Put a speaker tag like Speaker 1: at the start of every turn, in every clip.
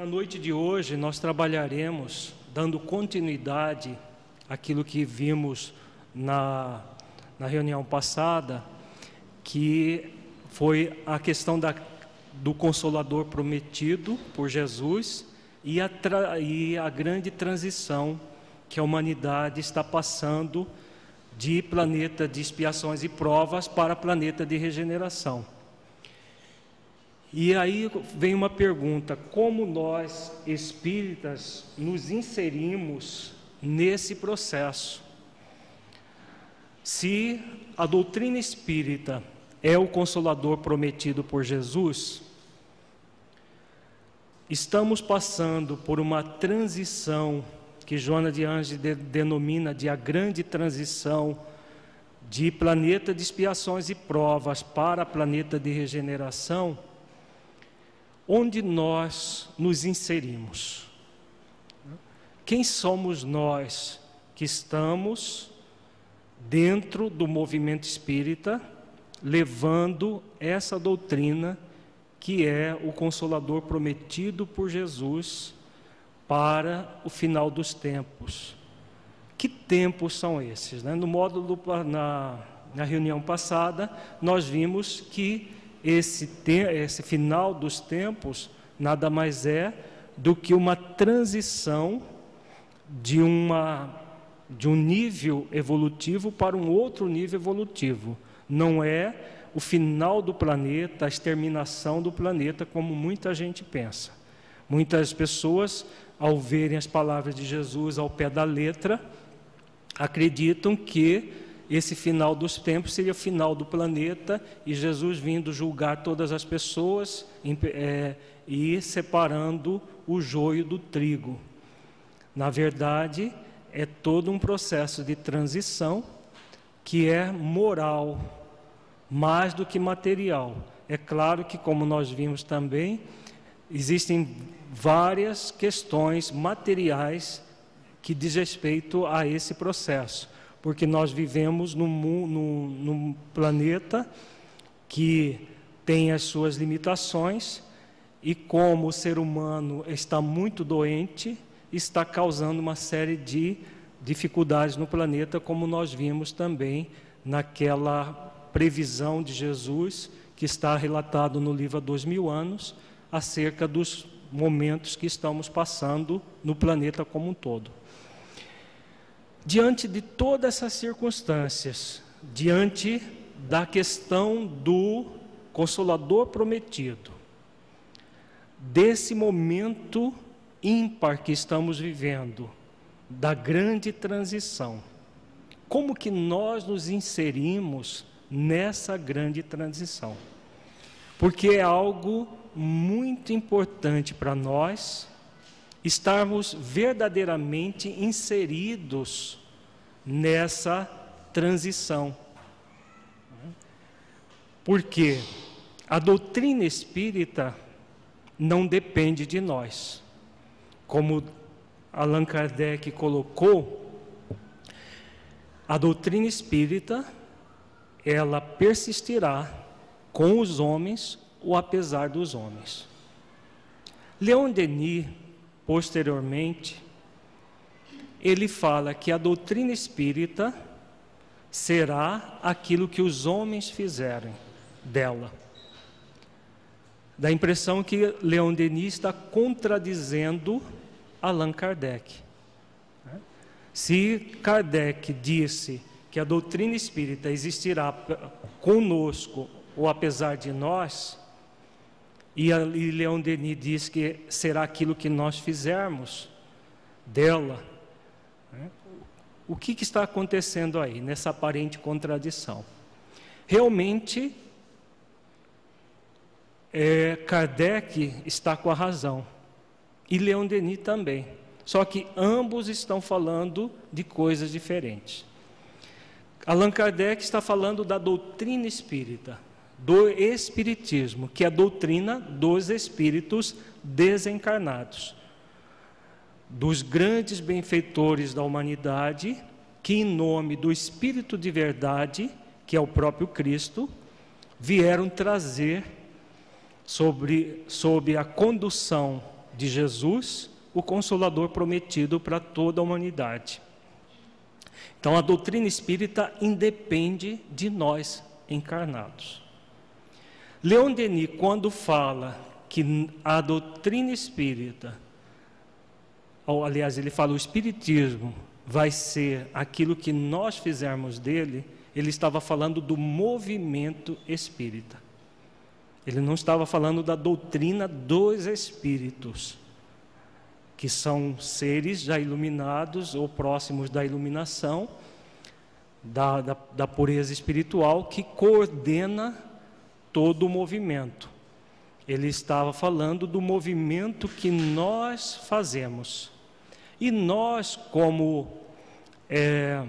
Speaker 1: Na noite de hoje, nós trabalharemos dando continuidade àquilo que vimos na, na reunião passada, que foi a questão da, do Consolador prometido por Jesus e a, e a grande transição que a humanidade está passando de planeta de expiações e provas para planeta de regeneração. E aí vem uma pergunta: como nós espíritas nos inserimos nesse processo? Se a doutrina espírita é o consolador prometido por Jesus, estamos passando por uma transição que Joana de Anjos denomina de a grande transição de planeta de expiações e provas para planeta de regeneração onde nós nos inserimos. Quem somos nós que estamos dentro do movimento espírita, levando essa doutrina que é o consolador prometido por Jesus para o final dos tempos. Que tempos são esses? Né? No módulo, na, na reunião passada, nós vimos que esse, esse final dos tempos nada mais é do que uma transição de, uma, de um nível evolutivo para um outro nível evolutivo. Não é o final do planeta, a exterminação do planeta, como muita gente pensa. Muitas pessoas, ao verem as palavras de Jesus ao pé da letra, acreditam que esse final dos tempos seria o final do planeta e Jesus vindo julgar todas as pessoas é, e separando o joio do trigo. Na verdade, é todo um processo de transição que é moral, mais do que material. É claro que, como nós vimos também, existem várias questões materiais que diz respeito a esse processo porque nós vivemos num, num, num planeta que tem as suas limitações e como o ser humano está muito doente, está causando uma série de dificuldades no planeta, como nós vimos também naquela previsão de Jesus que está relatado no livro há dois mil anos, acerca dos momentos que estamos passando no planeta como um todo. Diante de todas essas circunstâncias, diante da questão do Consolador prometido, desse momento ímpar que estamos vivendo, da grande transição, como que nós nos inserimos nessa grande transição? Porque é algo muito importante para nós estarmos verdadeiramente inseridos nessa transição. Porque a doutrina espírita não depende de nós. Como Allan Kardec colocou, a doutrina espírita ela persistirá com os homens ou apesar dos homens. Leon Denis posteriormente, ele fala que a doutrina espírita será aquilo que os homens fizerem dela. Dá a impressão que Leon Denis está contradizendo Allan Kardec. Se Kardec disse que a doutrina espírita existirá conosco ou apesar de nós, e, Leon Denis diz que será aquilo que nós fizermos dela, né? o que, que está acontecendo aí, nessa aparente contradição? Realmente, é, Kardec está com a razão, e Leon Denis também. Só que ambos estão falando de coisas diferentes. Allan Kardec está falando da doutrina espírita, do espiritismo, que é a doutrina dos espíritos desencarnados, dos grandes benfeitores da humanidade, que em nome do espírito de verdade, que é o próprio Cristo, vieram trazer sobre sob a condução de Jesus o consolador prometido para toda a humanidade. Então a doutrina espírita independe de nós encarnados. Leon Denis, quando fala que a doutrina espírita, ou, aliás, ele fala o espiritismo vai ser aquilo que nós fizermos dele, ele estava falando do movimento espírita. Ele não estava falando da doutrina dos espíritos que são seres já iluminados ou próximos da iluminação, da, da, da pureza espiritual, que coordena todo o movimento. Ele estava falando do movimento que nós fazemos. E nós, como é,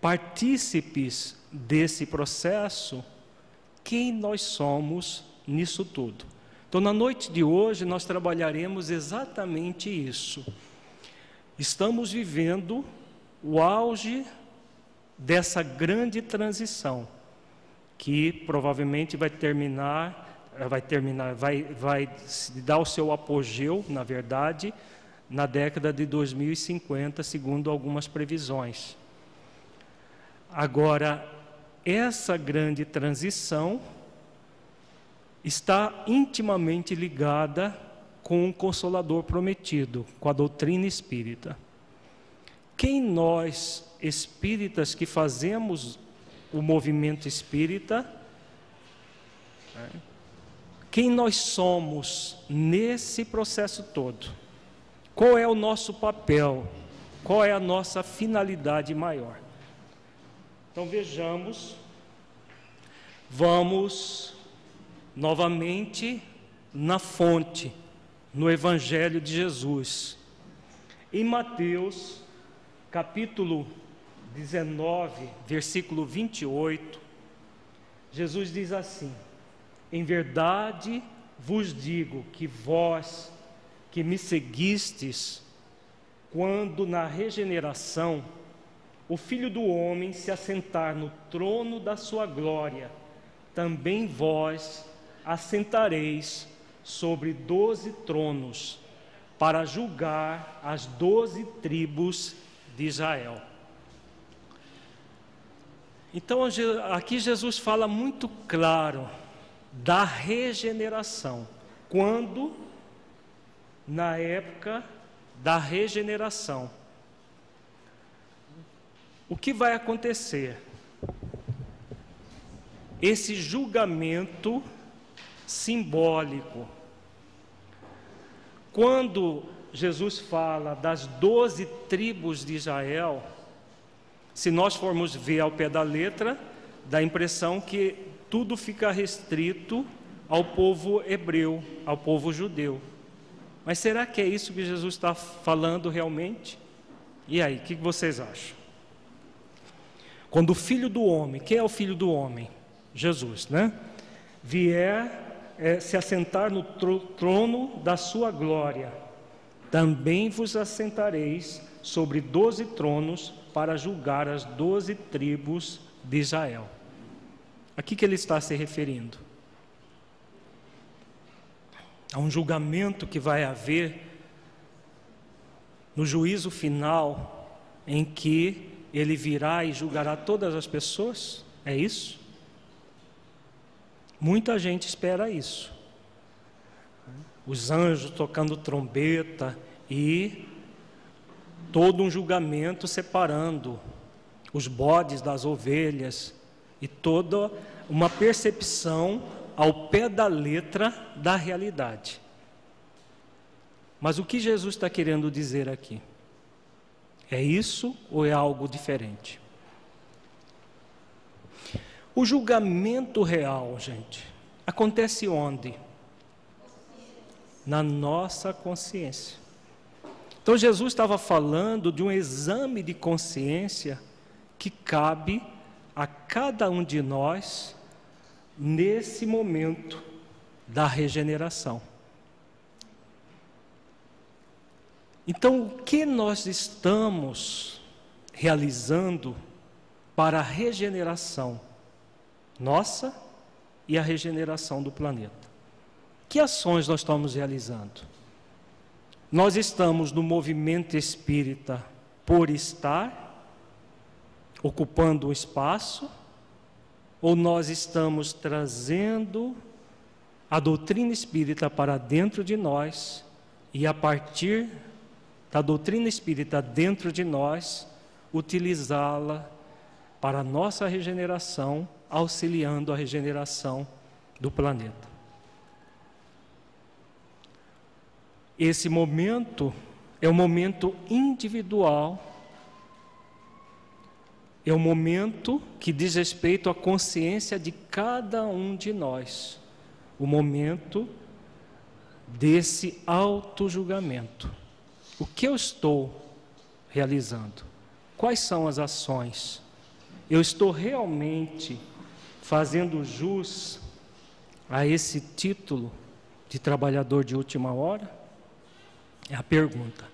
Speaker 1: partícipes desse processo, quem nós somos nisso tudo? Então, na noite de hoje, nós trabalharemos exatamente isso. Estamos vivendo o auge dessa grande transição, que provavelmente vai terminar, vai terminar, vai, vai dar o seu apogeu, na verdade, na década de 2050, segundo algumas previsões. Agora, essa grande transição está intimamente ligada com o Consolador prometido, com a doutrina espírita. Quem nós, espíritas que fazemos o movimento espírita, né, quem nós somos nesse processo todo? Qual é o nosso papel? Qual é a nossa finalidade maior? Então vejamos, vamos novamente na fonte, no Evangelho de Jesus. Em Mateus, capítulo 19, versículo 28, Jesus diz assim: Em verdade vos digo que vós que me seguistes, quando na regeneração o Filho do Homem se assentar no trono da sua glória, também vós assentareis sobre doze tronos para julgar as doze tribos de Israel. Então aqui Jesus fala muito claro da regeneração. Quando? Na época da regeneração. O que vai acontecer? Esse julgamento simbólico. Quando Jesus fala das doze tribos de Israel, se nós formos ver ao pé da letra, dá a impressão que tudo fica restrito ao povo hebreu, ao povo judeu. Mas será que é isso que Jesus está falando realmente? E aí, o que vocês acham? Quando o filho do homem, quem é o filho do homem? Jesus, né? Vier é, se assentar no trono da sua glória, também vos assentareis sobre doze tronos para julgar as doze tribos de Israel. A que, ele está se referindo? A um julgamento que vai haver no juízo final em que ele virá e julgará todas as pessoas? É isso? Muita gente espera isso. Os anjos tocando trombeta e todo um julgamento separando os bodes das ovelhas e toda uma percepção ao pé da letra da realidade. Mas o que Jesus está querendo dizer aqui? É isso ou é algo diferente? O julgamento real, gente, acontece onde? Na nossa consciência. Então Jesus estava falando de um exame de consciência que cabe a cada um de nós nesse momento da regeneração. Então, o que nós estamos realizando para a regeneração nossa e a regeneração do planeta? Que ações nós estamos realizando? Nós estamos no movimento espírita por estar, ocupando um espaço, ou nós estamos trazendo a doutrina espírita para dentro de nós e a partir da doutrina espírita dentro de nós, utilizá-la para a nossa regeneração, auxiliando a regeneração do planeta. Esse momento é um momento individual, é um momento que diz respeito à consciência de cada um de nós, o momento desse auto-julgamento. O que eu estou realizando? Quais são as ações? Eu estou realmente fazendo jus a esse título de trabalhador de última hora? É a pergunta.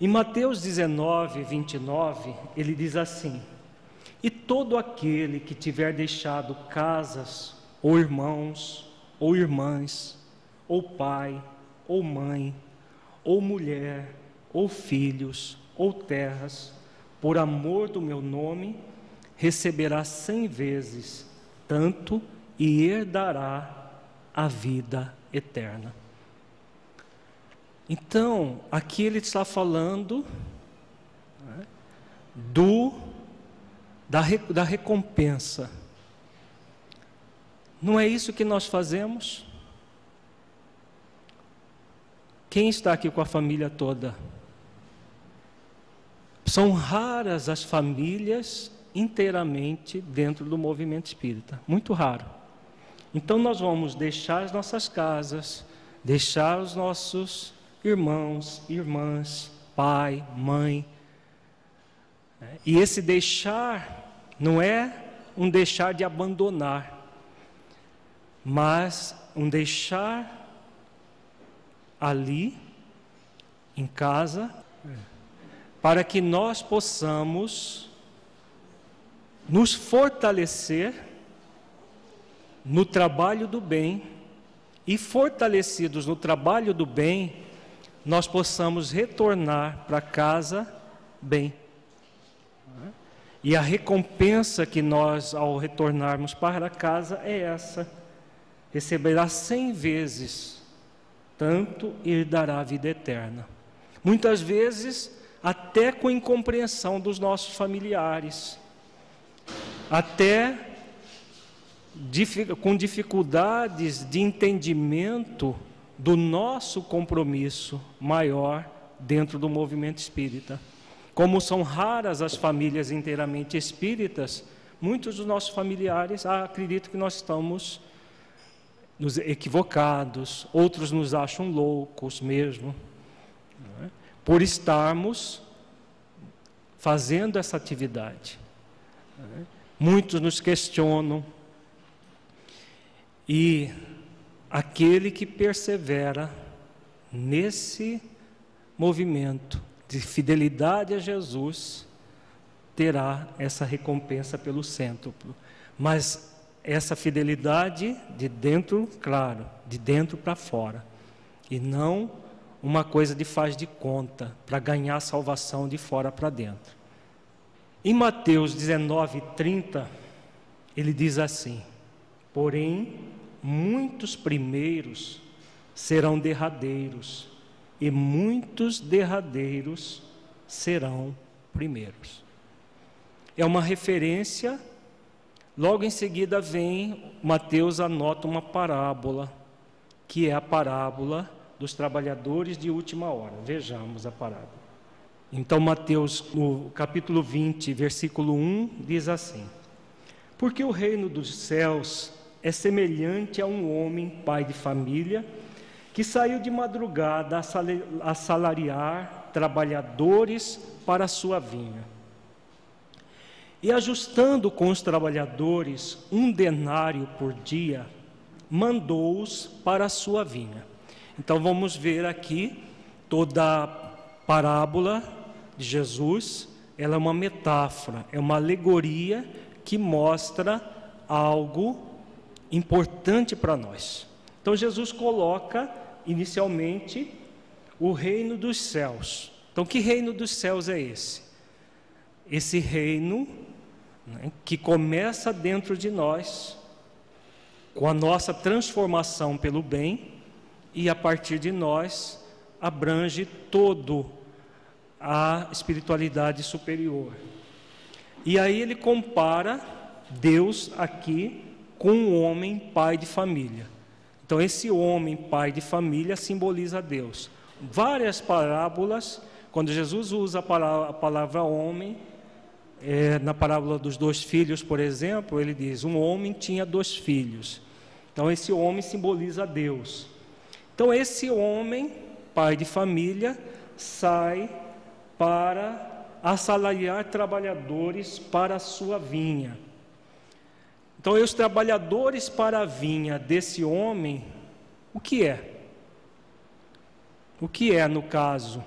Speaker 1: Em Mateus 19, 29, ele diz assim: E todo aquele que tiver deixado casas, ou irmãos, ou irmãs, ou pai, ou mãe, ou mulher, ou filhos, ou terras, por amor do meu nome, receberá cem vezes tanto e herdará a vida eterna. Então, aqui ele está falando né, do da, da recompensa. Não é isso que nós fazemos? Quem está aqui com a família toda? São raras as famílias inteiramente dentro do movimento espírita, muito raro. Então nós vamos deixar as nossas casas, deixar os nossos irmãos, irmãs, pai, mãe. E esse deixar não é um deixar de abandonar, mas um deixar ali, em casa, para que nós possamos nos fortalecer no trabalho do bem e fortalecidos no trabalho do bem, nós possamos retornar para casa bem. E a recompensa que nós, ao retornarmos para casa, é essa: receberá cem vezes tanto ele dará a vida eterna. Muitas vezes, até com incompreensão dos nossos familiares, até com dificuldades de entendimento do nosso compromisso maior dentro do movimento espírita. Como são raras as famílias inteiramente espíritas, muitos dos nossos familiares ah, acreditam que nós estamos nos equivocados, outros nos acham loucos mesmo, é? por estarmos fazendo essa atividade. É? Muitos nos questionam, e aquele que persevera nesse movimento de fidelidade a Jesus terá essa recompensa pelo cêntuplo. Mas essa fidelidade de dentro, claro, de dentro para fora, e não uma coisa de faz de conta para ganhar salvação de fora para dentro. Em Mateus 19, 30, ele diz assim: Porém, muitos primeiros serão derradeiros, e muitos derradeiros serão primeiros. É uma referência, logo em seguida vem, Mateus anota uma parábola, que é a parábola dos trabalhadores de última hora. Vejamos a parábola. Então, Mateus, no capítulo 20, versículo 1, diz assim: Porque o reino dos céus é semelhante a um homem, pai de família, que saiu de madrugada a salariar trabalhadores para a sua vinha. E ajustando com os trabalhadores um denário por dia, mandou-os para a sua vinha. Então vamos ver aqui toda a parábola de Jesus, ela é uma metáfora, é uma alegoria que mostra algo importante para nós. Então Jesus coloca inicialmente o reino dos céus. Então, que reino dos céus é esse? Esse reino né, que começa dentro de nós, com a nossa transformação pelo bem, e a partir de nós abrange todo a espiritualidade superior. E aí ele compara Deus aqui com um homem pai de família. Então, esse homem, pai de família, simboliza Deus. Várias parábolas, quando Jesus usa a palavra, a palavra homem, é, na parábola dos dois filhos, por exemplo, ele diz: um homem tinha dois filhos. Então, esse homem simboliza Deus. Então, esse homem, pai de família, sai para assalariar trabalhadores para a sua vinha. Então, os trabalhadores para a vinha desse homem, o que é? O que é, no caso,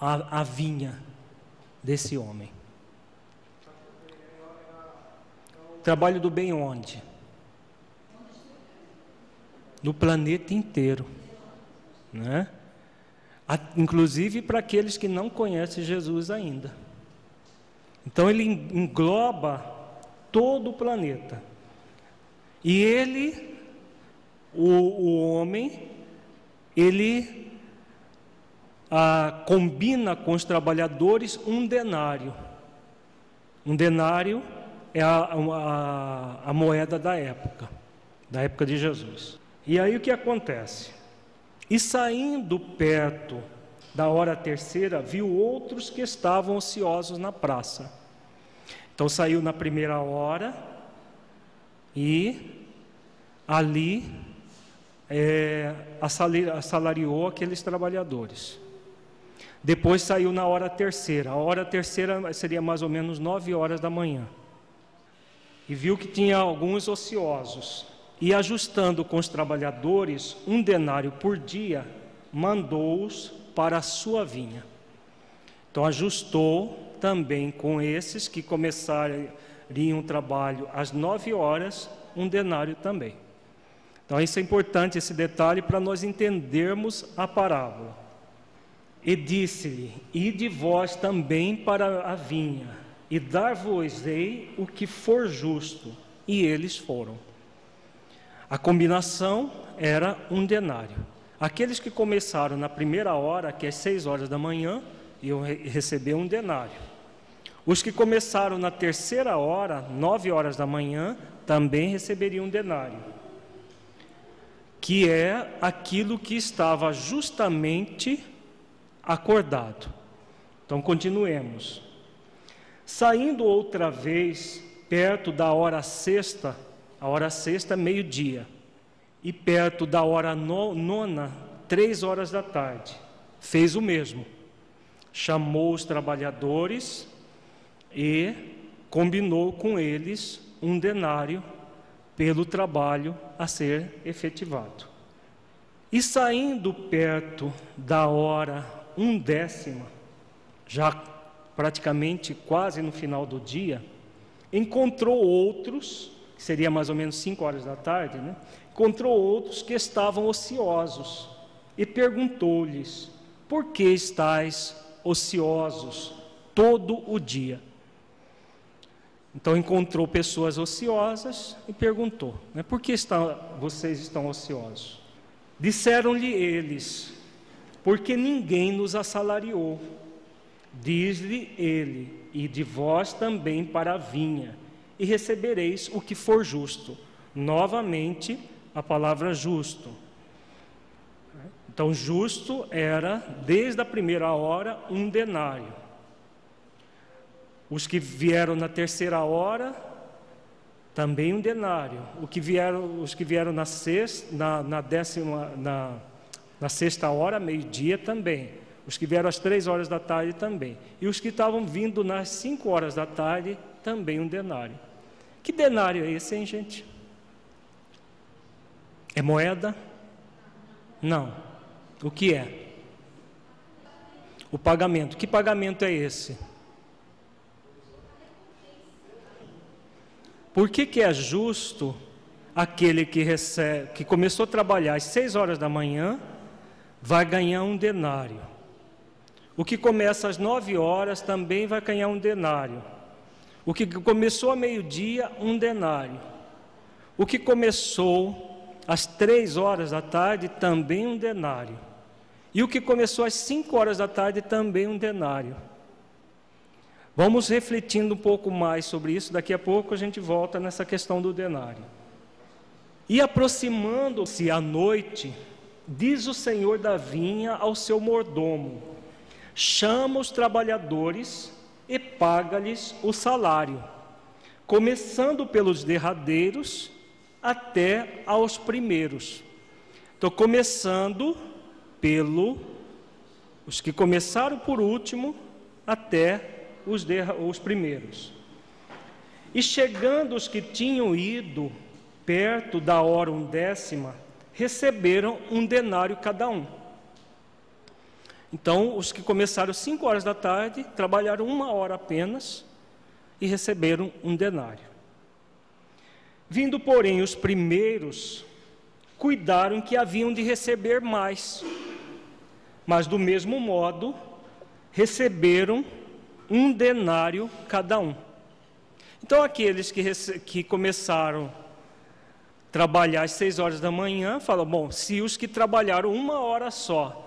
Speaker 1: a, a vinha desse homem? Trabalho do bem onde? No planeta inteiro, né? Inclusive para aqueles que não conhecem Jesus ainda. Então ele engloba todo o planeta. E ele, o, o homem, ele ah, combina com os trabalhadores um denário. Um denário é a, a, a moeda da época, da época de Jesus. E aí o que acontece? E saindo perto da hora terceira, viu outros que estavam ociosos na praça. Então saiu na primeira hora e ali é, assalariou aqueles trabalhadores. Depois saiu na hora terceira. A hora terceira seria mais ou menos nove horas da manhã. E viu que tinha alguns ociosos. E ajustando com os trabalhadores um denário por dia, mandou-os para a sua vinha. Então ajustou também com esses que começariam o trabalho às nove horas, um denário também. Então, isso é importante, esse detalhe, para nós entendermos a parábola. E disse-lhe: Ide vós também para a vinha, e dar-vos-ei o que for justo. E eles foram. A combinação era um denário. Aqueles que começaram na primeira hora, que é seis horas da manhã, iam receber um denário. Os que começaram na terceira hora, nove horas da manhã, também receberiam um denário, que é aquilo que estava justamente acordado. Então, continuemos. Saindo outra vez, perto da hora sexta, a hora sexta, é meio-dia, e perto da hora nona, três horas da tarde, fez o mesmo. Chamou os trabalhadores e combinou com eles um denário pelo trabalho a ser efetivado. E saindo perto da hora um décima, já praticamente quase no final do dia, encontrou outros, que seria mais ou menos cinco horas da tarde, né? encontrou outros que estavam ociosos e perguntou-lhes: Por que estáis ociosos todo o dia? Então encontrou pessoas ociosas e perguntou: né, por que está, vocês estão ociosos? Disseram-lhe eles: porque ninguém nos assalariou. Diz-lhe ele: e de vós também para a vinha, e recebereis o que for justo. Novamente, a palavra justo. Então, justo era, desde a primeira hora, um denário. Os que vieram na terceira hora, também um denário. O que vieram, os que vieram na sexta, na, na décima, na, na sexta hora, meio-dia também. Os que vieram às três horas da tarde também. E os que estavam vindo nas cinco horas da tarde, também um denário. Que denário é esse, hein, gente? É moeda? Não. O que é? O pagamento. Que pagamento é esse? Por que, que é justo aquele que recebe, que começou a trabalhar às seis horas da manhã, vai ganhar um denário? O que começa às nove horas também vai ganhar um denário. O que começou a meio-dia, um denário. O que começou às três horas da tarde, também um denário. E o que começou às cinco horas da tarde, também um denário. Vamos refletindo um pouco mais sobre isso, daqui a pouco a gente volta nessa questão do denário. E aproximando-se à noite, diz o senhor da vinha ao seu mordomo: chama os trabalhadores e paga-lhes o salário, começando pelos derradeiros até aos primeiros. Estou começando pelo os que começaram por último até os, os primeiros. E chegando os que tinham ido perto da hora undécima, receberam um denário cada um. Então, os que começaram cinco horas da tarde, trabalharam uma hora apenas e receberam um denário. Vindo, porém, os primeiros, cuidaram que haviam de receber mais, mas do mesmo modo, receberam um denário cada um. Então, aqueles que, que começaram a trabalhar às seis horas da manhã, falam: bom, se os que trabalharam uma hora só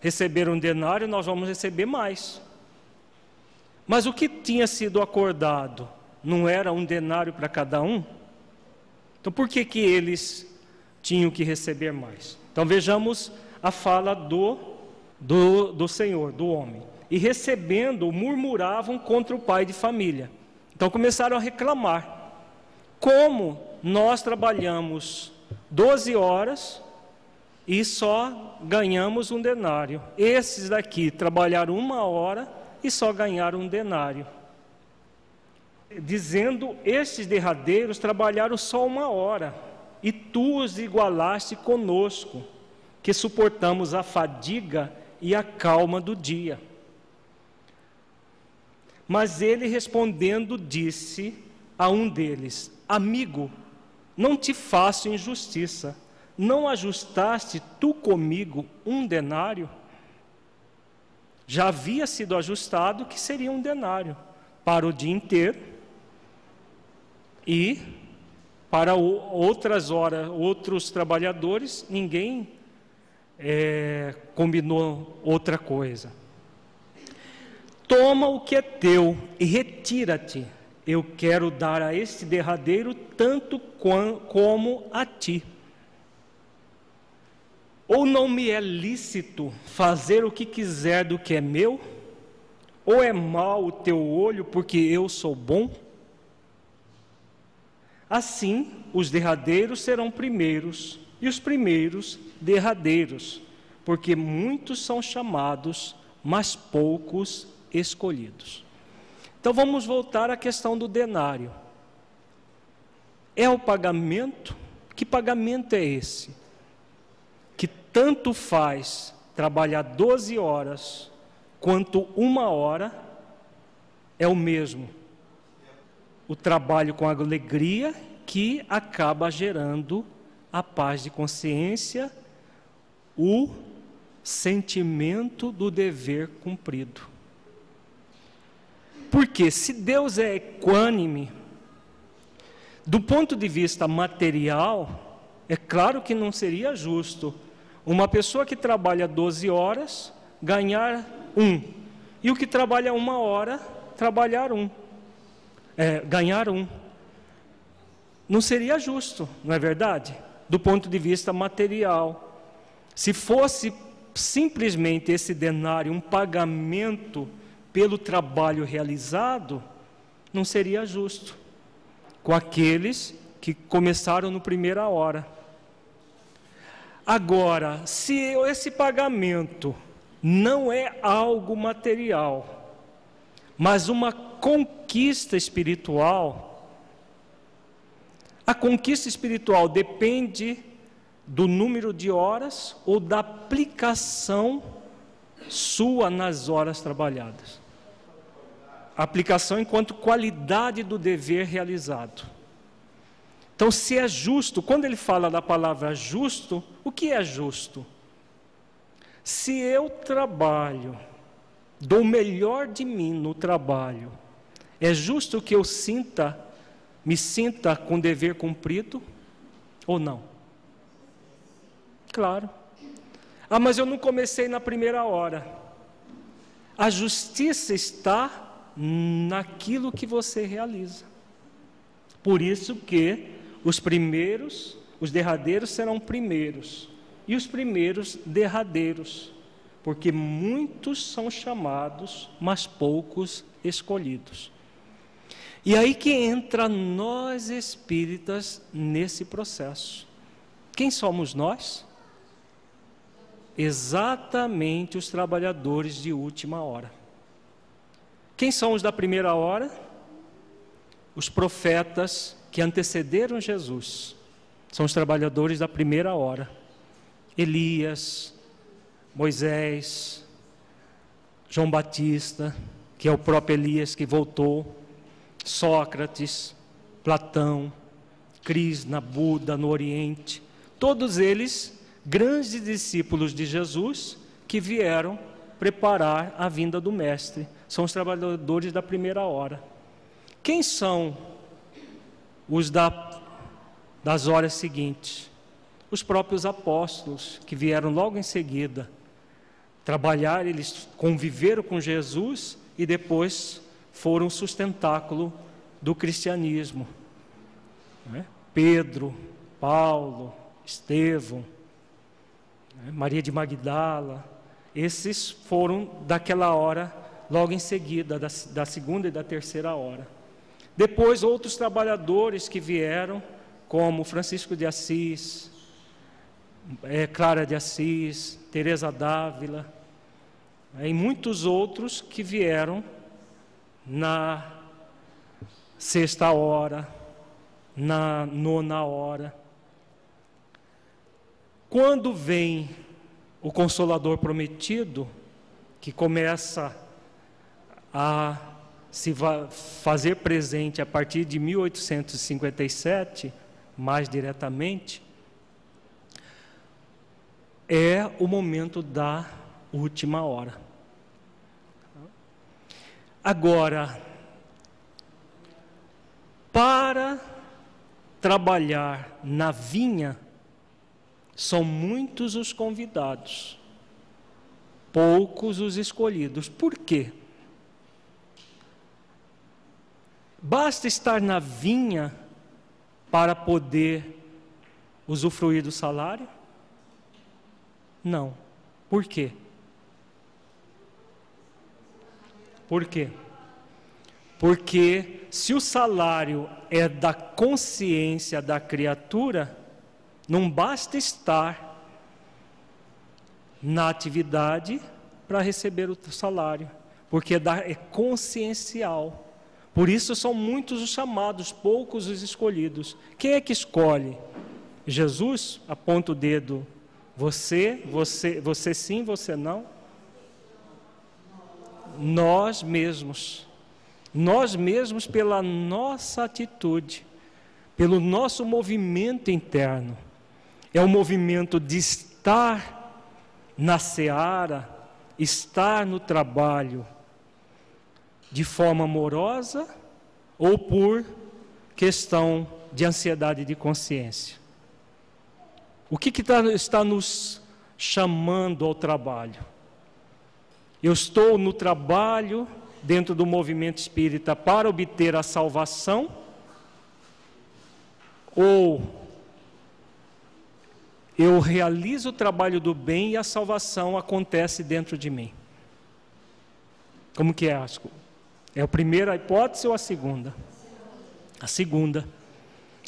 Speaker 1: receberam um denário, nós vamos receber mais. Mas o que tinha sido acordado não era um denário para cada um? Então, por que, que eles tinham que receber mais? Então, vejamos a fala do, do, do Senhor, do homem e recebendo, murmuravam contra o pai de família. Então começaram a reclamar. Como nós trabalhamos 12 horas e só ganhamos um denário. Esses daqui trabalharam uma hora e só ganharam um denário. Dizendo, estes derradeiros trabalharam só uma hora, e tu os igualaste conosco, que suportamos a fadiga e a calma do dia. Mas ele respondendo disse a um deles: Amigo, não te faço injustiça. Não ajustaste tu comigo um denário? Já havia sido ajustado que seria um denário para o dia inteiro e para outras horas, outros trabalhadores, ninguém é, combinou outra coisa. Toma o que é teu e retira-te. Eu quero dar a este derradeiro tanto como a ti. Ou não me é lícito fazer o que quiser do que é meu? Ou é mau o teu olho porque eu sou bom? Assim, os derradeiros serão primeiros e os primeiros derradeiros, porque muitos são chamados, mas poucos escolhidos. Então vamos voltar à questão do denário. É o pagamento? Que pagamento é esse? Que tanto faz trabalhar 12 horas quanto uma hora é o mesmo. O trabalho com alegria que acaba gerando a paz de consciência, o sentimento do dever cumprido. Porque se Deus é equânime, Do ponto de vista material, é claro que não seria justo uma pessoa que trabalha 12 horas ganhar um, e o que trabalha uma hora trabalhar um, é, ganhar um. Não seria justo, não é verdade? Do ponto de vista material. Se fosse simplesmente esse denário um pagamento pelo trabalho realizado, não seria justo com aqueles que começaram no primeira hora. Agora, se esse pagamento não é algo material, mas uma conquista espiritual, a conquista espiritual depende do número de horas ou da aplicação sua nas horas trabalhadas. Aplicação enquanto qualidade do dever realizado. Então, se é justo, quando ele fala da palavra justo, o que é justo? Se eu trabalho, dou o melhor de mim no trabalho, é justo que eu sinta, me sinta com dever cumprido ou não? Claro. Ah, mas eu não comecei na primeira hora. A justiça está naquilo que você realiza. Por isso que os primeiros, os derradeiros serão primeiros, e os primeiros derradeiros, porque muitos são chamados, mas poucos escolhidos. E aí que entra nós espíritas nesse processo. Quem somos nós? Exatamente os trabalhadores de última hora. Quem são os da primeira hora? Os profetas que antecederam Jesus são os trabalhadores da primeira hora. Elias, Moisés, João Batista, que é o próprio Elias que voltou, Sócrates, Platão, Krishna, Buda no Oriente, todos eles grandes discípulos de Jesus que vieram preparar a vinda do Mestre. São os trabalhadores da primeira hora. Quem são os da, das horas seguintes. Os próprios apóstolos que vieram logo em seguida trabalhar, eles conviveram com Jesus e depois foram sustentáculo do cristianismo. Né? Pedro, Paulo, Estevão, né? Maria de Magdala, esses foram daquela hora, logo em seguida, da, da segunda e da terceira hora. Depois, outros trabalhadores que vieram, como Francisco de Assis, é, Clara de Assis, Teresa d'Ávila, é, e muitos outros que vieram na sexta hora, na nona hora. Quando vem o Consolador prometido, que começa a se fazer presente a partir de 1857, mais diretamente, é o momento da última hora. Agora, para trabalhar na vinha, são muitos os convidados, poucos os escolhidos. Por quê? Basta estar na vinha para poder usufruir do salário? Não. Por quê? Por quê? Porque se o salário é da consciência da criatura, não basta estar na atividade para receber o salário, porque é consciencial. Por isso são muitos os chamados, poucos os escolhidos. Quem é que escolhe? Jesus aponta o dedo. Você, você, você sim, você não? Nós mesmos. Nós mesmos pela nossa atitude, pelo nosso movimento interno. É o movimento de estar na seara, estar no trabalho, de forma amorosa ou por questão de ansiedade de consciência. O que, que tá, está nos chamando ao trabalho? Eu estou no trabalho dentro do movimento espírita para obter a salvação? Ou eu realizo o trabalho do bem e a salvação acontece dentro de mim? Como que é, Asco? É a primeira hipótese ou a segunda? A segunda.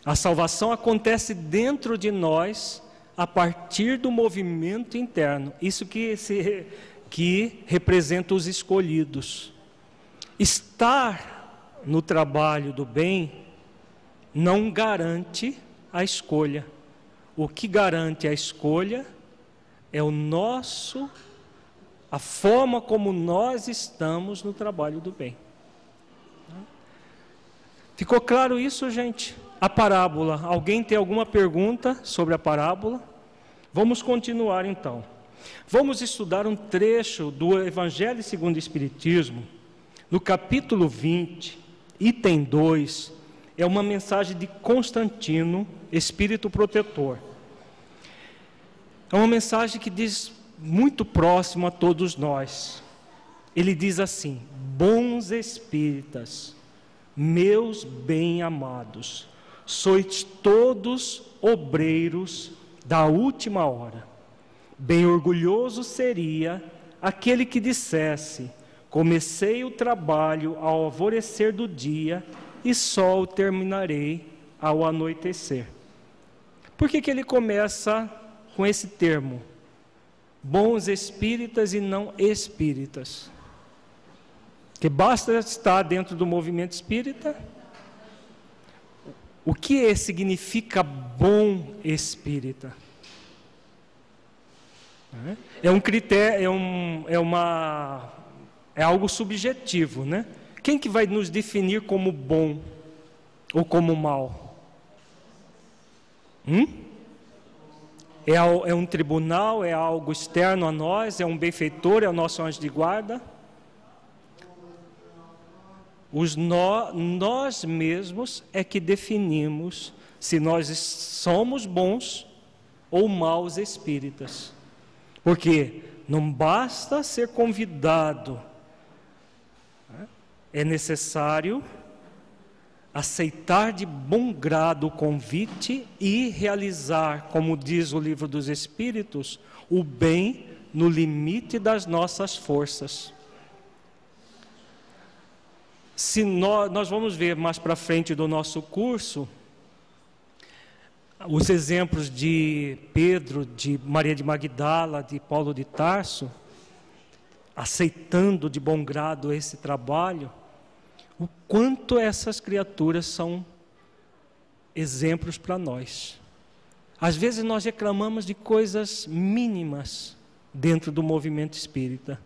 Speaker 1: A salvação acontece dentro de nós a partir do movimento interno. Isso que, se, que representa os escolhidos. Estar no trabalho do bem não garante a escolha. O que garante a escolha é o nosso, a forma como nós estamos no trabalho do bem. Ficou claro isso, gente? A parábola. Alguém tem alguma pergunta sobre a parábola? Vamos continuar então. Vamos estudar um trecho do Evangelho segundo o Espiritismo, no capítulo 20, item 2. É uma mensagem de Constantino, espírito protetor. É uma mensagem que diz muito próximo a todos nós. Ele diz assim: Bons espíritas, meus bem-amados, sois todos obreiros da última hora. Bem orgulhoso seria aquele que dissesse: Comecei o trabalho ao alvorecer do dia e só o terminarei ao anoitecer. Por que, que ele começa com esse termo? Bons espíritas e não espíritas que basta estar dentro do movimento espírita. O que significa bom espírita? É um critério, é, um, é uma, é algo subjetivo, né? Quem que vai nos definir como bom ou como mal? Hum? É, é um tribunal, é algo externo a nós, é um benfeitor, é o nosso anjo de guarda? Os nó, nós mesmos é que definimos se nós somos bons ou maus espíritas. Porque não basta ser convidado, né? é necessário aceitar de bom grado o convite e realizar, como diz o livro dos Espíritos, o bem no limite das nossas forças. Se nós, nós vamos ver mais para frente do nosso curso os exemplos de Pedro, de Maria de Magdala, de Paulo de Tarso, aceitando de bom grado esse trabalho, o quanto essas criaturas são exemplos para nós. Às vezes nós reclamamos de coisas mínimas dentro do movimento espírita.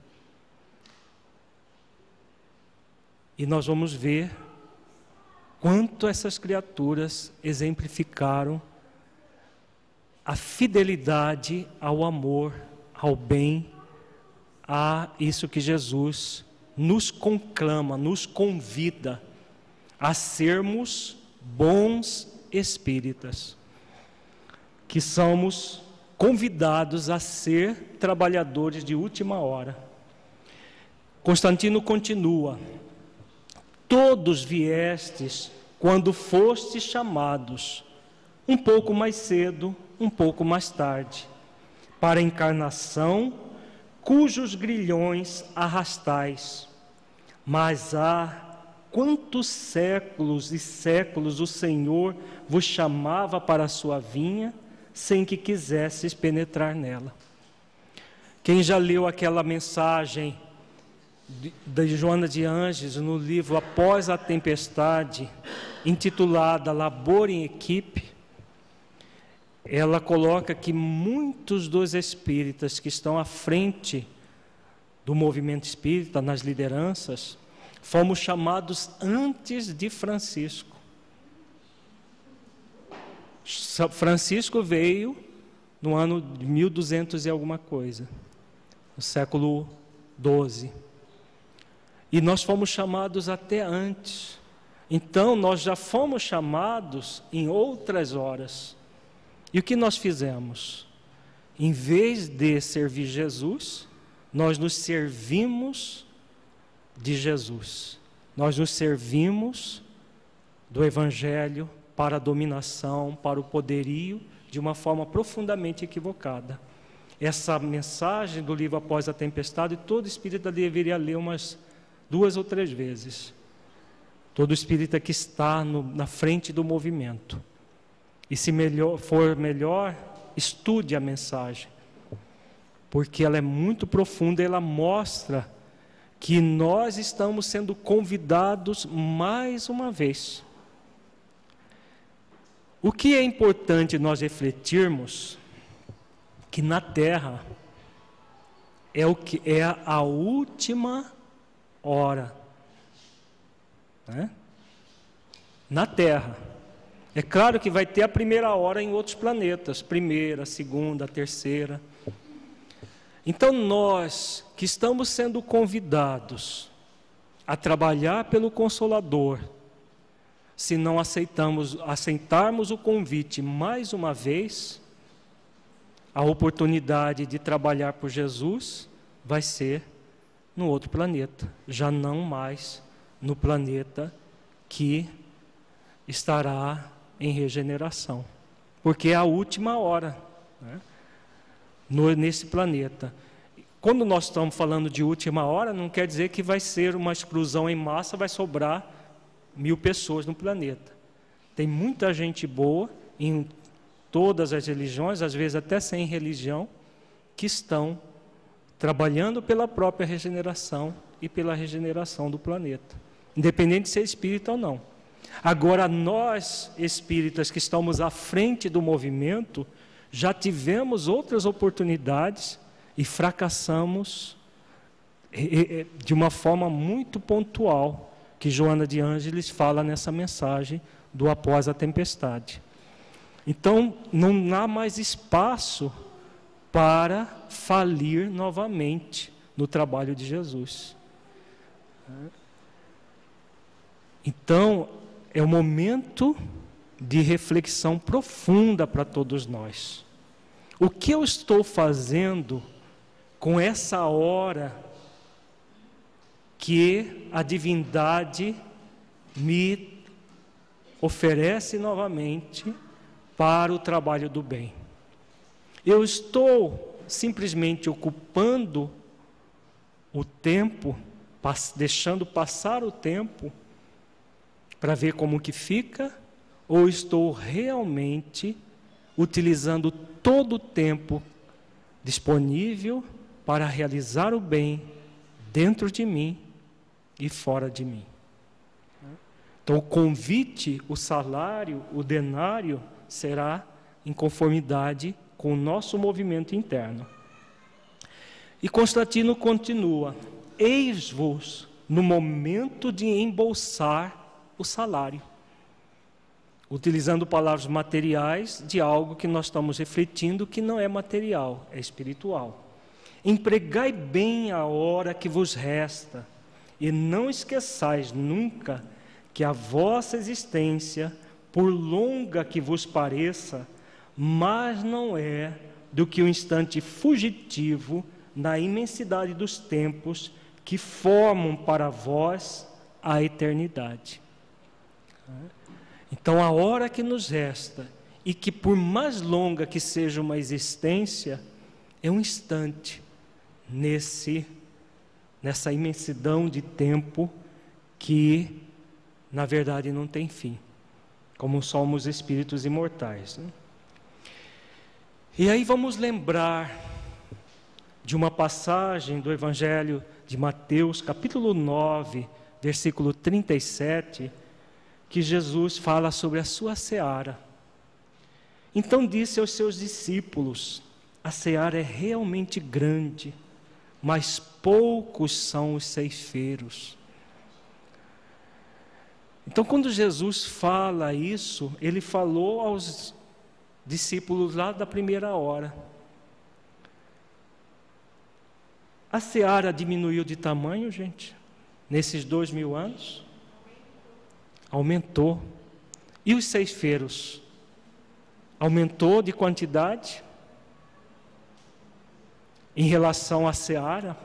Speaker 1: E nós vamos ver quanto essas criaturas exemplificaram a fidelidade ao amor, ao bem, a isso que Jesus nos conclama, nos convida a sermos bons espíritas, que somos convidados a ser trabalhadores de última hora. Constantino continua: Todos viestes quando fostes chamados, um pouco mais cedo, um pouco mais tarde, para a encarnação, cujos grilhões arrastais. Mas há quantos séculos e séculos o Senhor vos chamava para a sua vinha, sem que quisesses penetrar nela. Quem já leu aquela mensagem de Joana de Anjos no livro Após a Tempestade, intitulada Labor em Equipe, ela coloca que muitos dos espíritas que estão à frente do movimento espírita, nas lideranças, fomos chamados antes de Francisco. Francisco veio no ano de 1200 e alguma coisa, no século 12. E nós fomos chamados até antes. Então, nós já fomos chamados em outras horas. E o que nós fizemos? Em vez de servir Jesus, nós nos servimos de Jesus. Nós nos servimos do Evangelho para a dominação, para o poderio, de uma forma profundamente equivocada. Essa mensagem do livro Após a Tempestade, todo espírita deveria ler umas duas ou três vezes. Todo espírita que está no, na frente do movimento. E se melhor, for melhor, estude a mensagem. Porque ela é muito profunda, ela mostra que nós estamos sendo convidados mais uma vez o que é importante nós refletirmos que na Terra é o que é a última hora, né? Na Terra. É claro que vai ter a primeira hora em outros planetas, primeira, segunda, terceira. Então nós que estamos sendo convidados a trabalhar pelo Consolador, se não aceitamos, aceitarmos o convite mais uma vez, a oportunidade de trabalhar por Jesus vai ser no outro planeta, já não mais no planeta que estará em regeneração, porque é a última hora né, no, nesse planeta. Quando nós estamos falando de última hora, não quer dizer que vai ser uma exclusão em massa, vai sobrar mil pessoas no planeta. Tem muita gente boa em todas as religiões, às vezes até sem religião, que estão trabalhando pela própria regeneração e pela regeneração do planeta, independente de ser espírita ou não. Agora, nós espíritas que estamos à frente do movimento, já tivemos outras oportunidades e fracassamos de uma forma muito pontual que Joana de Ângeles fala nessa mensagem do após a tempestade. Então, não há mais espaço para falir novamente no trabalho de Jesus. Então, é um momento de reflexão profunda para todos nós. O que eu estou fazendo com essa hora que a divindade me oferece novamente para o trabalho do bem. Eu estou simplesmente ocupando o tempo, deixando passar o tempo para ver como que fica, ou estou realmente utilizando todo o tempo disponível para realizar o bem dentro de mim e fora de mim. Então, o convite, o salário, o denário será em conformidade com o nosso movimento interno. E Constantino continua: Eis-vos no momento de embolsar o salário. Utilizando palavras materiais de algo que nós estamos refletindo que não é material, é espiritual. Empregai bem a hora que vos resta e não esqueçais nunca que a vossa existência, por longa que vos pareça, mais não é do que um instante fugitivo na imensidade dos tempos que formam para vós a eternidade. Então, a hora que nos resta, e que por mais longa que seja uma existência, é um instante nesse nessa imensidão de tempo que, na verdade, não tem fim, como somos espíritos imortais. Né? E aí vamos lembrar de uma passagem do Evangelho de Mateus, capítulo 9, versículo 37, que Jesus fala sobre a sua seara. Então disse aos seus discípulos: a seara é realmente grande mas poucos são os ceifeiros. Então, quando Jesus fala isso, ele falou aos discípulos lá da primeira hora. A seara diminuiu de tamanho, gente, nesses dois mil anos? aumentou. E os ceifeiros? Aumentou de quantidade? Em relação à seara,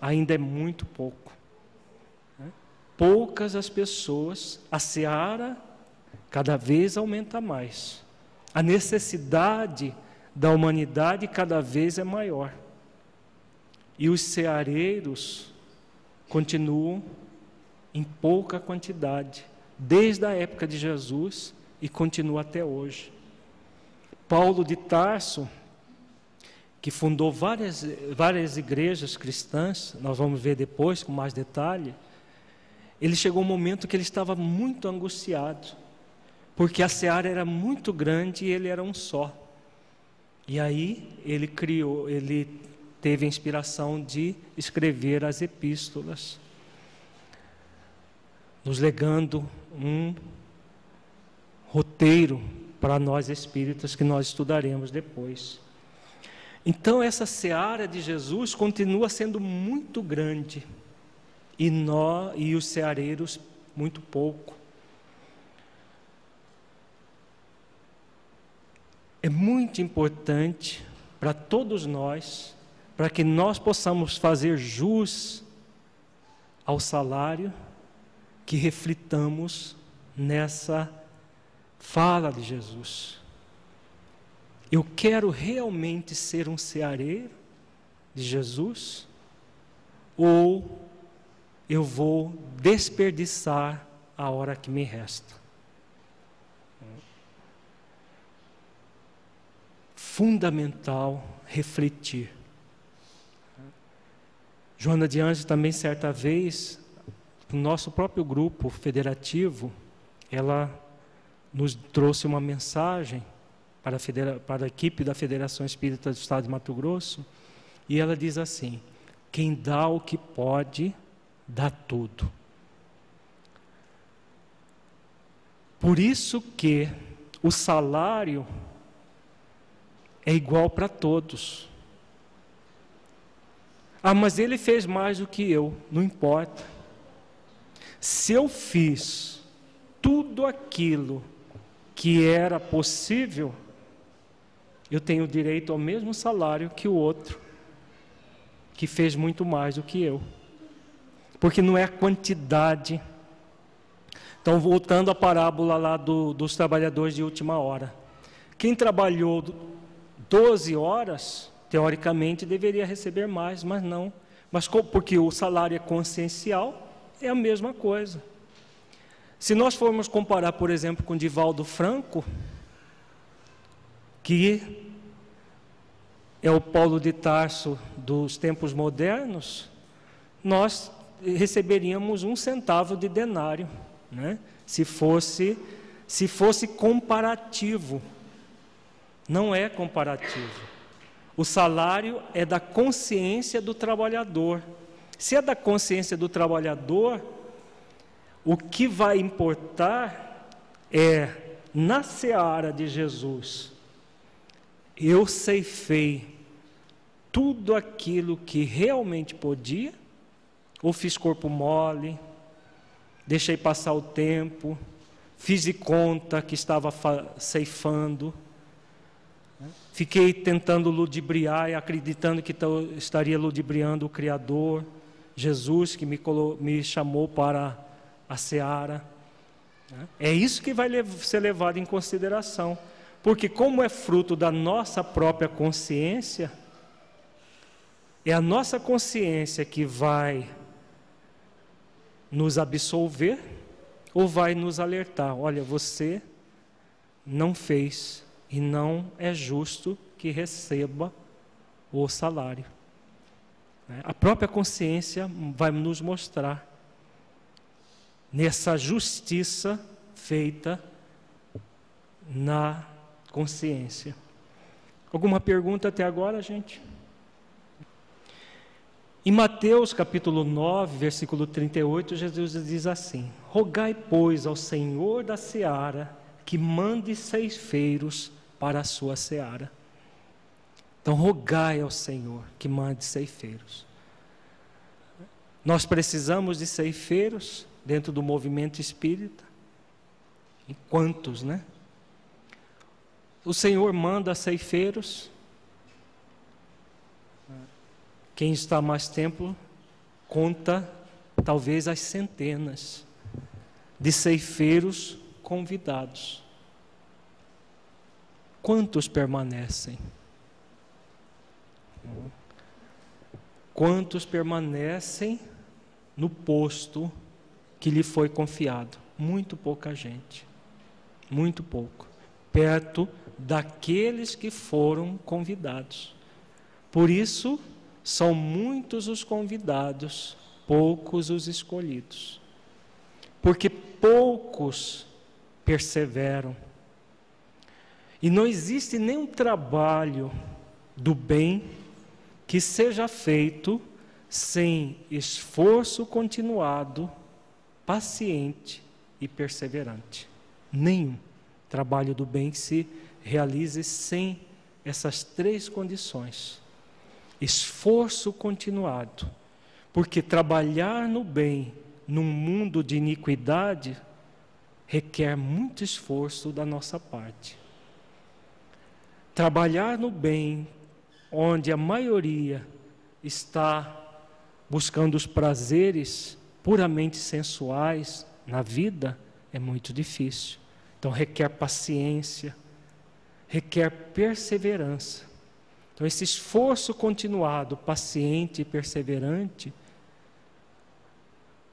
Speaker 1: ainda é muito pouco. Né? Poucas as pessoas, a seara cada vez aumenta mais. A necessidade da humanidade cada vez é maior. E os ceareiros continuam em pouca quantidade, desde a época de Jesus e continua até hoje. Paulo de Tarso, que fundou várias, várias igrejas cristãs, nós vamos ver depois com mais detalhe, ele chegou um momento que ele estava muito angustiado, porque a seara era muito grande e ele era um só. E aí ele criou, ele teve a inspiração de escrever as epístolas, nos legando um roteiro para nós espíritas que nós estudaremos depois. Então, essa seara de Jesus continua sendo muito grande e nós e os ceareiros muito pouco. É muito importante para todos nós, para que nós possamos fazer jus ao salário, que reflitamos nessa fala de Jesus. Eu quero realmente ser um ceareiro de Jesus? Ou eu vou desperdiçar a hora que me resta? Fundamental refletir. Joana de Anjos também, certa vez, no nosso próprio grupo federativo, ela nos trouxe uma mensagem para a, federa para a equipe da Federação Espírita do Estado de Mato Grosso, e ela diz assim: quem dá o que pode, dá tudo. Por isso que o salário é igual para todos. Ah, mas ele fez mais do que eu, não importa. Se eu fiz tudo aquilo que era possível, eu tenho direito ao mesmo salário que o outro, que fez muito mais do que eu. Porque não é a quantidade. Então, voltando à parábola lá do, dos trabalhadores de última hora. Quem trabalhou 12 horas, teoricamente deveria receber mais, mas não. Mas porque o salário é consciencial, é a mesma coisa. Se nós formos comparar, por exemplo, com Divaldo Franco, que é o Paulo de Tarso dos tempos modernos, nós receberíamos um centavo de denário, né? se fosse se fosse comparativo. Não é comparativo. O salário é da consciência do trabalhador. Se é da consciência do trabalhador, o que vai importar é na seara de Jesus eu ceifei tudo aquilo que realmente podia, ou fiz corpo mole, deixei passar o tempo, fiz de conta que estava ceifando, fiquei tentando ludibriar e acreditando que estaria ludibriando o Criador, Jesus, que me, me chamou para a seara. É isso que vai ser levado em consideração. Porque, como é fruto da nossa própria consciência, é a nossa consciência que vai nos absolver ou vai nos alertar: olha, você não fez e não é justo que receba o salário. Né? A própria consciência vai nos mostrar nessa justiça feita na consciência. Alguma pergunta até agora, gente? Em Mateus capítulo 9, versículo 38, Jesus diz assim: Rogai, pois, ao Senhor da seara que mande ceifeiros para a sua seara. Então, rogai ao Senhor que mande ceifeiros. Nós precisamos de ceifeiros dentro do movimento espírita. Em quantos, né? O Senhor manda ceifeiros. Quem está mais tempo conta talvez as centenas de ceifeiros convidados. Quantos permanecem? Quantos permanecem no posto que lhe foi confiado? Muito pouca gente. Muito pouco. Perto daqueles que foram convidados. Por isso, são muitos os convidados, poucos os escolhidos. Porque poucos perseveram. E não existe nenhum trabalho do bem que seja feito sem esforço continuado, paciente e perseverante. Nenhum trabalho do bem se realize sem essas três condições. Esforço continuado, porque trabalhar no bem num mundo de iniquidade requer muito esforço da nossa parte. Trabalhar no bem, onde a maioria está buscando os prazeres puramente sensuais na vida, é muito difícil. Então requer paciência, requer perseverança. Então, esse esforço continuado, paciente e perseverante,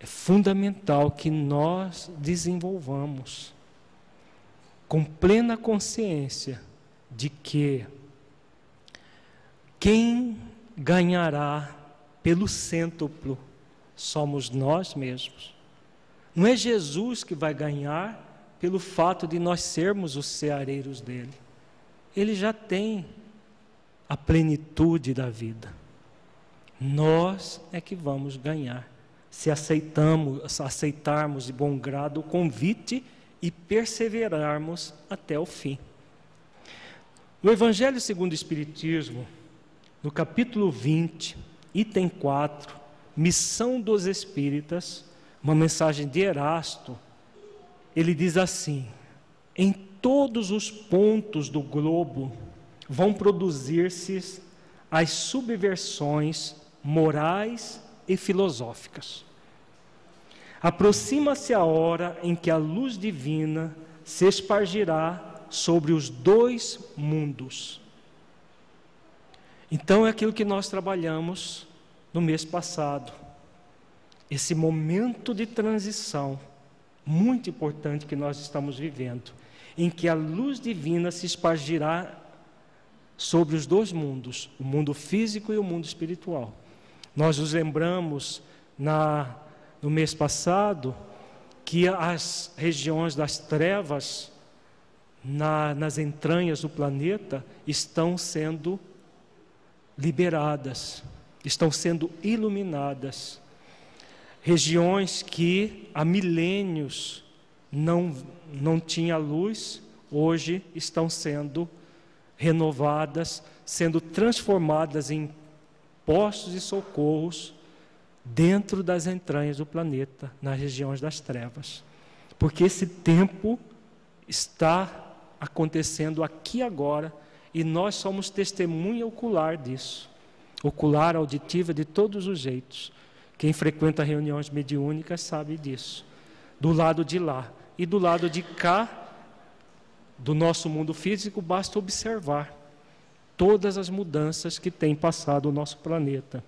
Speaker 1: é fundamental que nós desenvolvamos com plena consciência de que quem ganhará pelo cêntuplo somos nós mesmos. Não é Jesus que vai ganhar pelo fato de nós sermos os ceareiros dele. Ele já tem a plenitude da vida. Nós é que vamos ganhar se aceitamos, aceitarmos de bom grado o convite e perseverarmos até o fim. No Evangelho segundo o Espiritismo, no capítulo 20, item 4, Missão dos Espíritas, uma mensagem de Erasto, ele diz assim: em todos os pontos do globo vão produzir-se as subversões morais e filosóficas. Aproxima-se a hora em que a luz divina se espargirá sobre os dois mundos. Então é aquilo que nós trabalhamos no mês passado. Esse momento de transição muito importante que nós estamos vivendo, em que a luz divina se espargirá sobre os dois mundos, o mundo físico e o mundo espiritual. Nós nos lembramos na no mês passado que as regiões das trevas na, nas entranhas do planeta estão sendo liberadas, estão sendo iluminadas. Regiões que há milênios não, não tinha luz, hoje estão sendo renovadas, sendo transformadas em postos e socorros dentro das entranhas do planeta, nas regiões das trevas. Porque esse tempo está acontecendo aqui agora e nós somos testemunha ocular disso. Ocular, auditiva, de todos os jeitos. Quem frequenta reuniões mediúnicas sabe disso. Do lado de lá. E do lado de cá, do nosso mundo físico, basta observar todas as mudanças que tem passado o nosso planeta.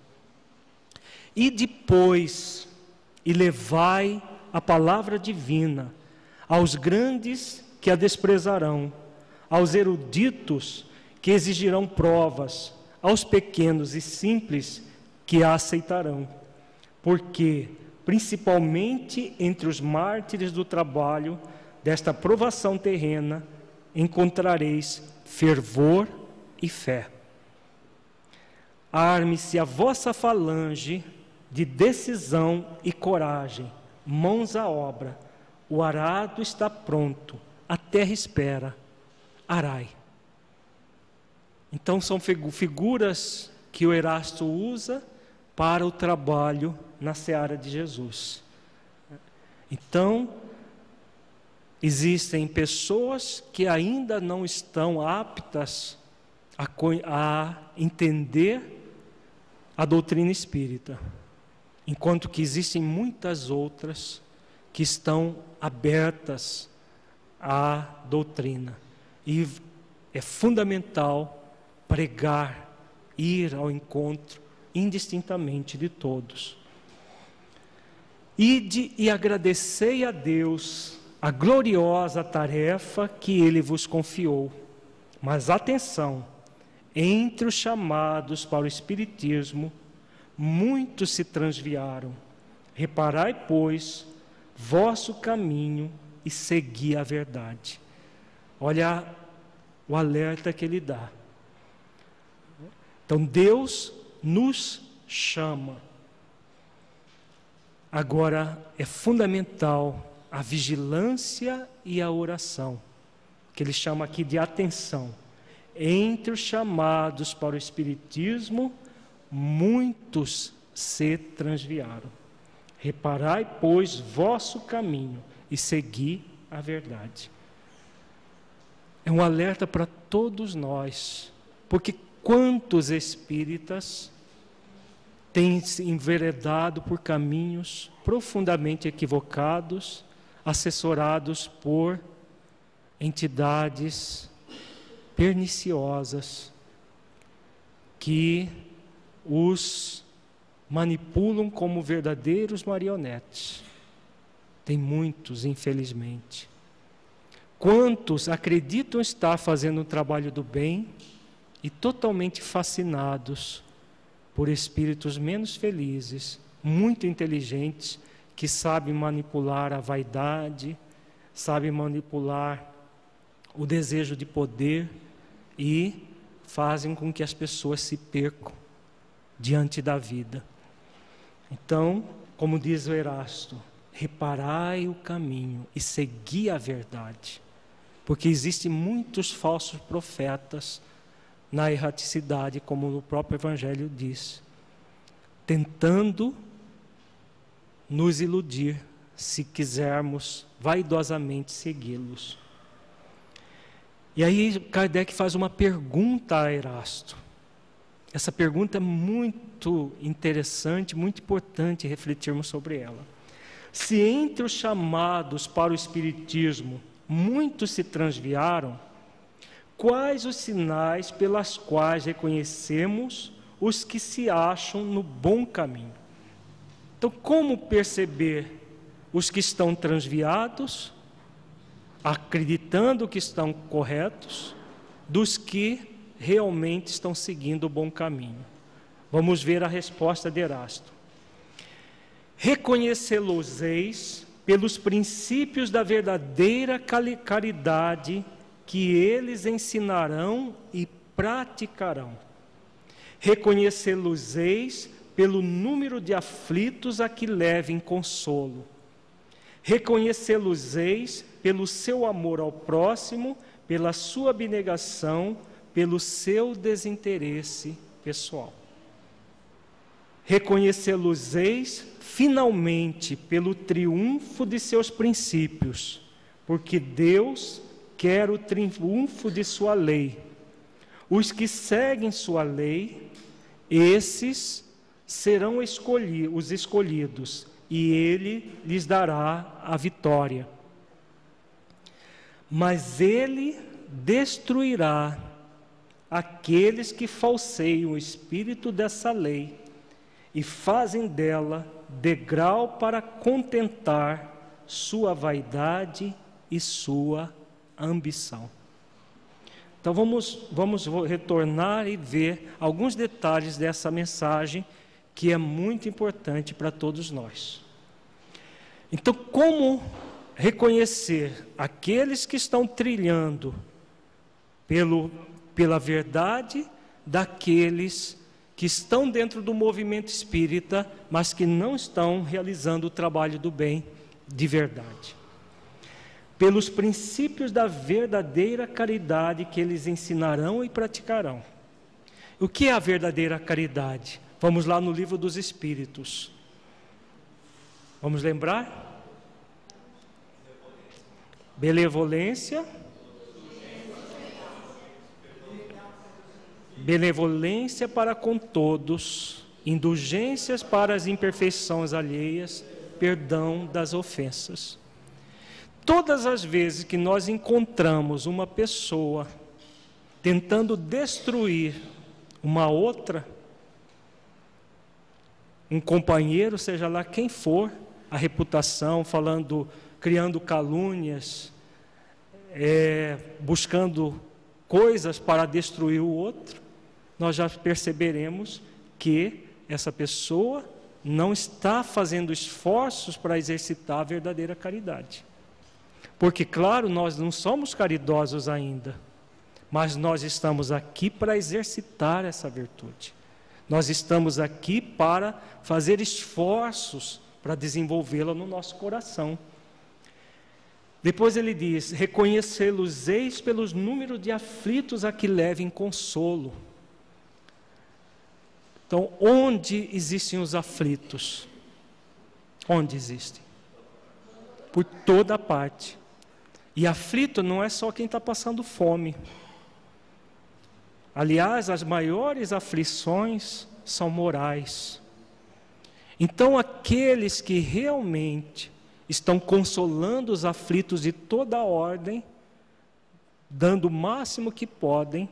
Speaker 1: E depois, e levai a palavra divina aos grandes que a desprezarão, aos eruditos que exigirão provas, aos pequenos e simples que a aceitarão. Porque, principalmente entre os mártires do trabalho desta provação terrena, encontrareis fervor e fé. Arme-se a vossa falange de decisão e coragem, mãos à obra. O arado está pronto, a terra espera. Arai. Então são figuras que o Erasto usa para o trabalho na seara de Jesus. Então, existem pessoas que ainda não estão aptas a, a entender a doutrina espírita, enquanto que existem muitas outras que estão abertas à doutrina. E é fundamental pregar, ir ao encontro indistintamente de todos. Ide e agradecei a Deus a gloriosa tarefa que ele vos confiou. Mas atenção, entre os chamados para o Espiritismo, muitos se transviaram. Reparai, pois, vosso caminho e segui a verdade. Olha o alerta que ele dá. Então Deus nos chama. Agora é fundamental a vigilância e a oração, que ele chama aqui de atenção. Entre os chamados para o Espiritismo, muitos se transviaram. Reparai, pois, vosso caminho e segui a verdade. É um alerta para todos nós, porque quantos espíritas têm se enveredado por caminhos profundamente equivocados assessorados por entidades perniciosas que os manipulam como verdadeiros marionetes. Tem muitos, infelizmente. Quantos acreditam estar fazendo o trabalho do bem e totalmente fascinados por espíritos menos felizes, muito inteligentes que sabe manipular a vaidade, sabe manipular o desejo de poder e fazem com que as pessoas se percam diante da vida. Então, como diz o Erasto, reparai o caminho e segui a verdade, porque existem muitos falsos profetas na erraticidade, como o próprio Evangelho diz, tentando nos iludir se quisermos vaidosamente segui-los. E aí Kardec faz uma pergunta a Erasto. Essa pergunta é muito interessante, muito importante refletirmos sobre ela. Se entre os chamados para o Espiritismo muitos se transviaram, quais os sinais pelas quais reconhecemos os que se acham no bom caminho? Então, como perceber os que estão transviados, acreditando que estão corretos, dos que realmente estão seguindo o bom caminho? Vamos ver a resposta de Erasto. Reconhecê-los-eis pelos princípios da verdadeira caridade que eles ensinarão e praticarão. Reconhecê-los-eis pelo número de aflitos a que levem consolo. Reconhecê-los-eis pelo seu amor ao próximo, pela sua abnegação, pelo seu desinteresse pessoal. Reconhecê-los-eis finalmente pelo triunfo de seus princípios, porque Deus quer o triunfo de sua lei. Os que seguem sua lei, esses serão os escolhidos, e ele lhes dará a vitória. Mas ele destruirá aqueles que falseiam o espírito dessa lei e fazem dela degrau para contentar sua vaidade e sua ambição. Então vamos, vamos retornar e ver alguns detalhes dessa mensagem que é muito importante para todos nós. Então, como reconhecer aqueles que estão trilhando pelo, pela verdade daqueles que estão dentro do movimento espírita, mas que não estão realizando o trabalho do bem de verdade. Pelos princípios da verdadeira caridade que eles ensinarão e praticarão. O que é a verdadeira caridade? Vamos lá no livro dos Espíritos. Vamos lembrar? benevolência, benevolência para com todos, indulgências para as imperfeições alheias, perdão das ofensas. Todas as vezes que nós encontramos uma pessoa tentando destruir uma outra, um companheiro, seja lá quem for, a reputação, falando, criando calúnias, é, buscando coisas para destruir o outro, nós já perceberemos que essa pessoa não está fazendo esforços para exercitar a verdadeira caridade. Porque, claro, nós não somos caridosos ainda, mas nós estamos aqui para exercitar essa virtude. Nós estamos aqui para fazer esforços para desenvolvê-la no nosso coração. Depois ele diz: reconhecê-los eis pelos números de aflitos a que levem consolo. Então, onde existem os aflitos? Onde existem? Por toda parte. E aflito não é só quem está passando fome. Aliás, as maiores aflições são morais. Então, aqueles que realmente estão consolando os aflitos de toda a ordem, dando o máximo que podem,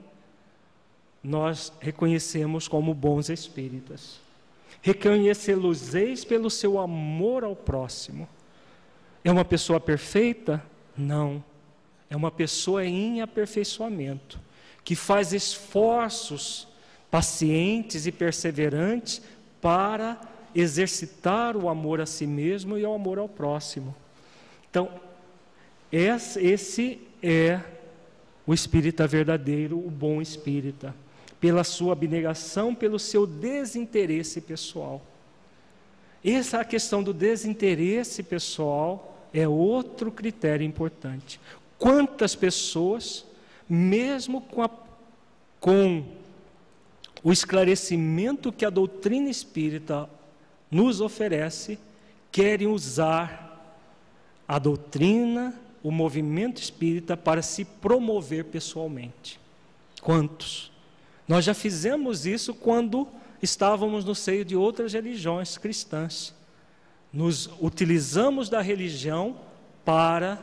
Speaker 1: nós reconhecemos como bons espíritas. Reconhecê-los pelo seu amor ao próximo. É uma pessoa perfeita? Não. É uma pessoa em aperfeiçoamento, que faz esforços pacientes e perseverantes para exercitar o amor a si mesmo e o amor ao próximo. Então, esse é o espírita verdadeiro, o bom espírita pela sua abnegação, pelo seu desinteresse pessoal. Essa questão do desinteresse pessoal é outro critério importante. Quantas pessoas, mesmo com, a, com o esclarecimento que a doutrina espírita nos oferece, querem usar a doutrina, o movimento espírita para se promover pessoalmente? Quantos? Nós já fizemos isso quando estávamos no seio de outras religiões cristãs. Nos utilizamos da religião para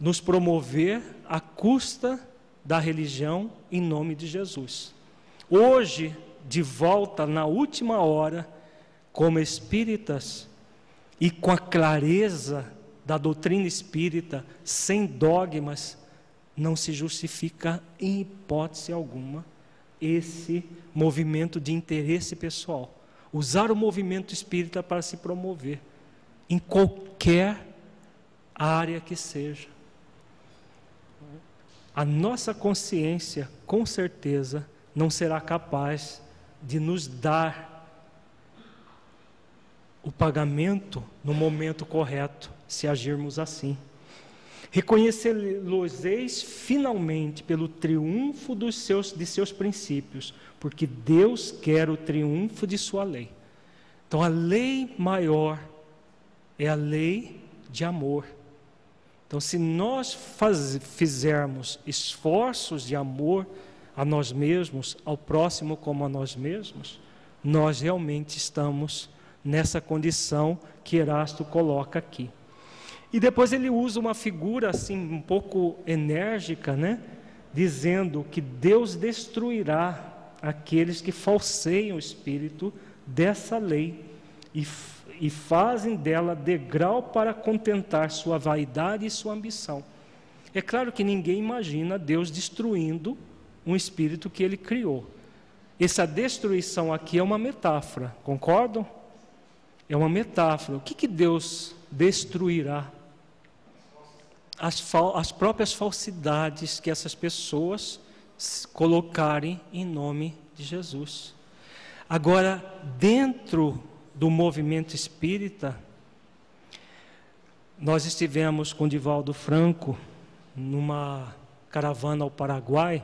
Speaker 1: nos promover à custa da religião em nome de Jesus. Hoje, de volta na última hora, como espíritas e com a clareza da doutrina espírita, sem dogmas, não se justifica em hipótese alguma esse movimento de interesse pessoal. Usar o movimento espírita para se promover em qualquer área que seja. A nossa consciência, com certeza, não será capaz de nos dar o pagamento no momento correto, se agirmos assim. Reconhecê-los-eis finalmente pelo triunfo dos seus, de seus princípios, porque Deus quer o triunfo de sua lei. Então a lei maior é a lei de amor. Então, se nós faz, fizermos esforços de amor a nós mesmos, ao próximo como a nós mesmos, nós realmente estamos nessa condição que Erasto coloca aqui. E depois ele usa uma figura assim um pouco enérgica, né? Dizendo que Deus destruirá aqueles que falseiam o espírito dessa lei e, e fazem dela degrau para contentar sua vaidade e sua ambição. É claro que ninguém imagina Deus destruindo um espírito que ele criou. Essa destruição aqui é uma metáfora, concordam? É uma metáfora. O que, que Deus destruirá? As, as próprias falsidades que essas pessoas colocarem em nome de Jesus. Agora, dentro do movimento espírita, nós estivemos com Divaldo Franco numa caravana ao Paraguai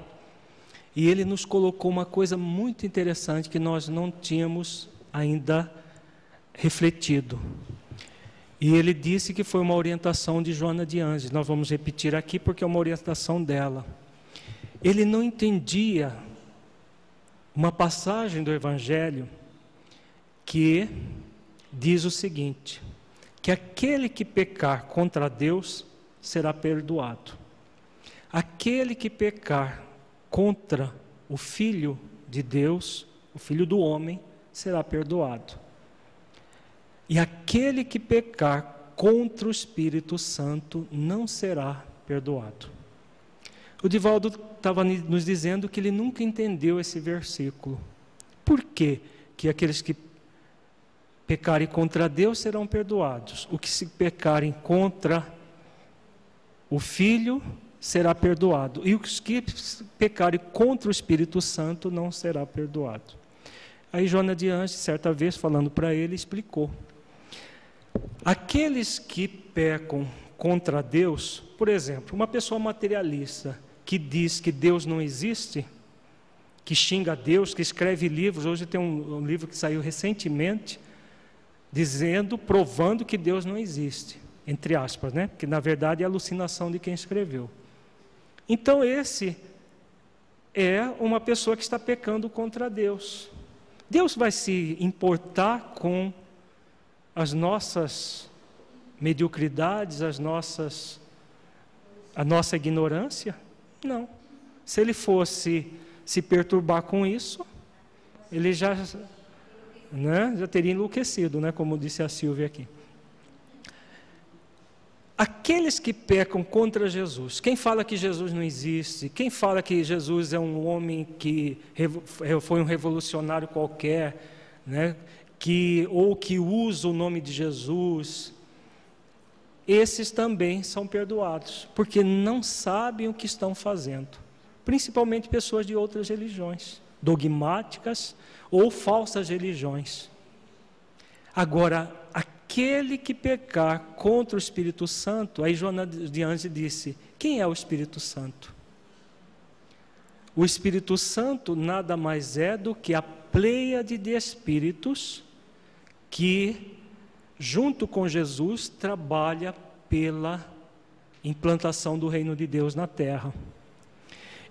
Speaker 1: e ele nos colocou uma coisa muito interessante que nós não tínhamos ainda refletido. E ele disse que foi uma orientação de Joana de Anjos. Nós vamos repetir aqui porque é uma orientação dela. Ele não entendia uma passagem do Evangelho que diz o seguinte: que aquele que pecar contra Deus será perdoado. Aquele que pecar contra o Filho de Deus, o Filho do homem, será perdoado. E aquele que pecar contra o Espírito Santo não será perdoado. O Divaldo estava nos dizendo que ele nunca entendeu esse versículo. Por quê? Que aqueles que pecarem contra Deus serão perdoados. O que se pecarem contra o Filho será perdoado. E os que pecarem contra o Espírito Santo não será perdoado. Aí Joana de Anjos, certa vez, falando para ele, explicou. Aqueles que pecam contra Deus, por exemplo, uma pessoa materialista que diz que Deus não existe, que xinga Deus, que escreve livros, hoje tem um, um livro que saiu recentemente, dizendo, provando que Deus não existe, entre aspas, né? Que na verdade é alucinação de quem escreveu. Então esse é uma pessoa que está pecando contra Deus. Deus vai se importar com as nossas mediocridades, as nossas a nossa ignorância? Não. Se ele fosse se perturbar com isso, ele já né, já teria enlouquecido, né, como disse a Silvia aqui. Aqueles que pecam contra Jesus, quem fala que Jesus não existe, quem fala que Jesus é um homem que foi um revolucionário qualquer, né, que ou que usa o nome de Jesus, esses também são perdoados, porque não sabem o que estão fazendo. Principalmente pessoas de outras religiões, dogmáticas ou falsas religiões. Agora, aquele que pecar contra o Espírito Santo, aí Joana de Anjos disse: quem é o Espírito Santo? O Espírito Santo nada mais é do que a pleiade de espíritos que, junto com Jesus, trabalha pela implantação do reino de Deus na terra.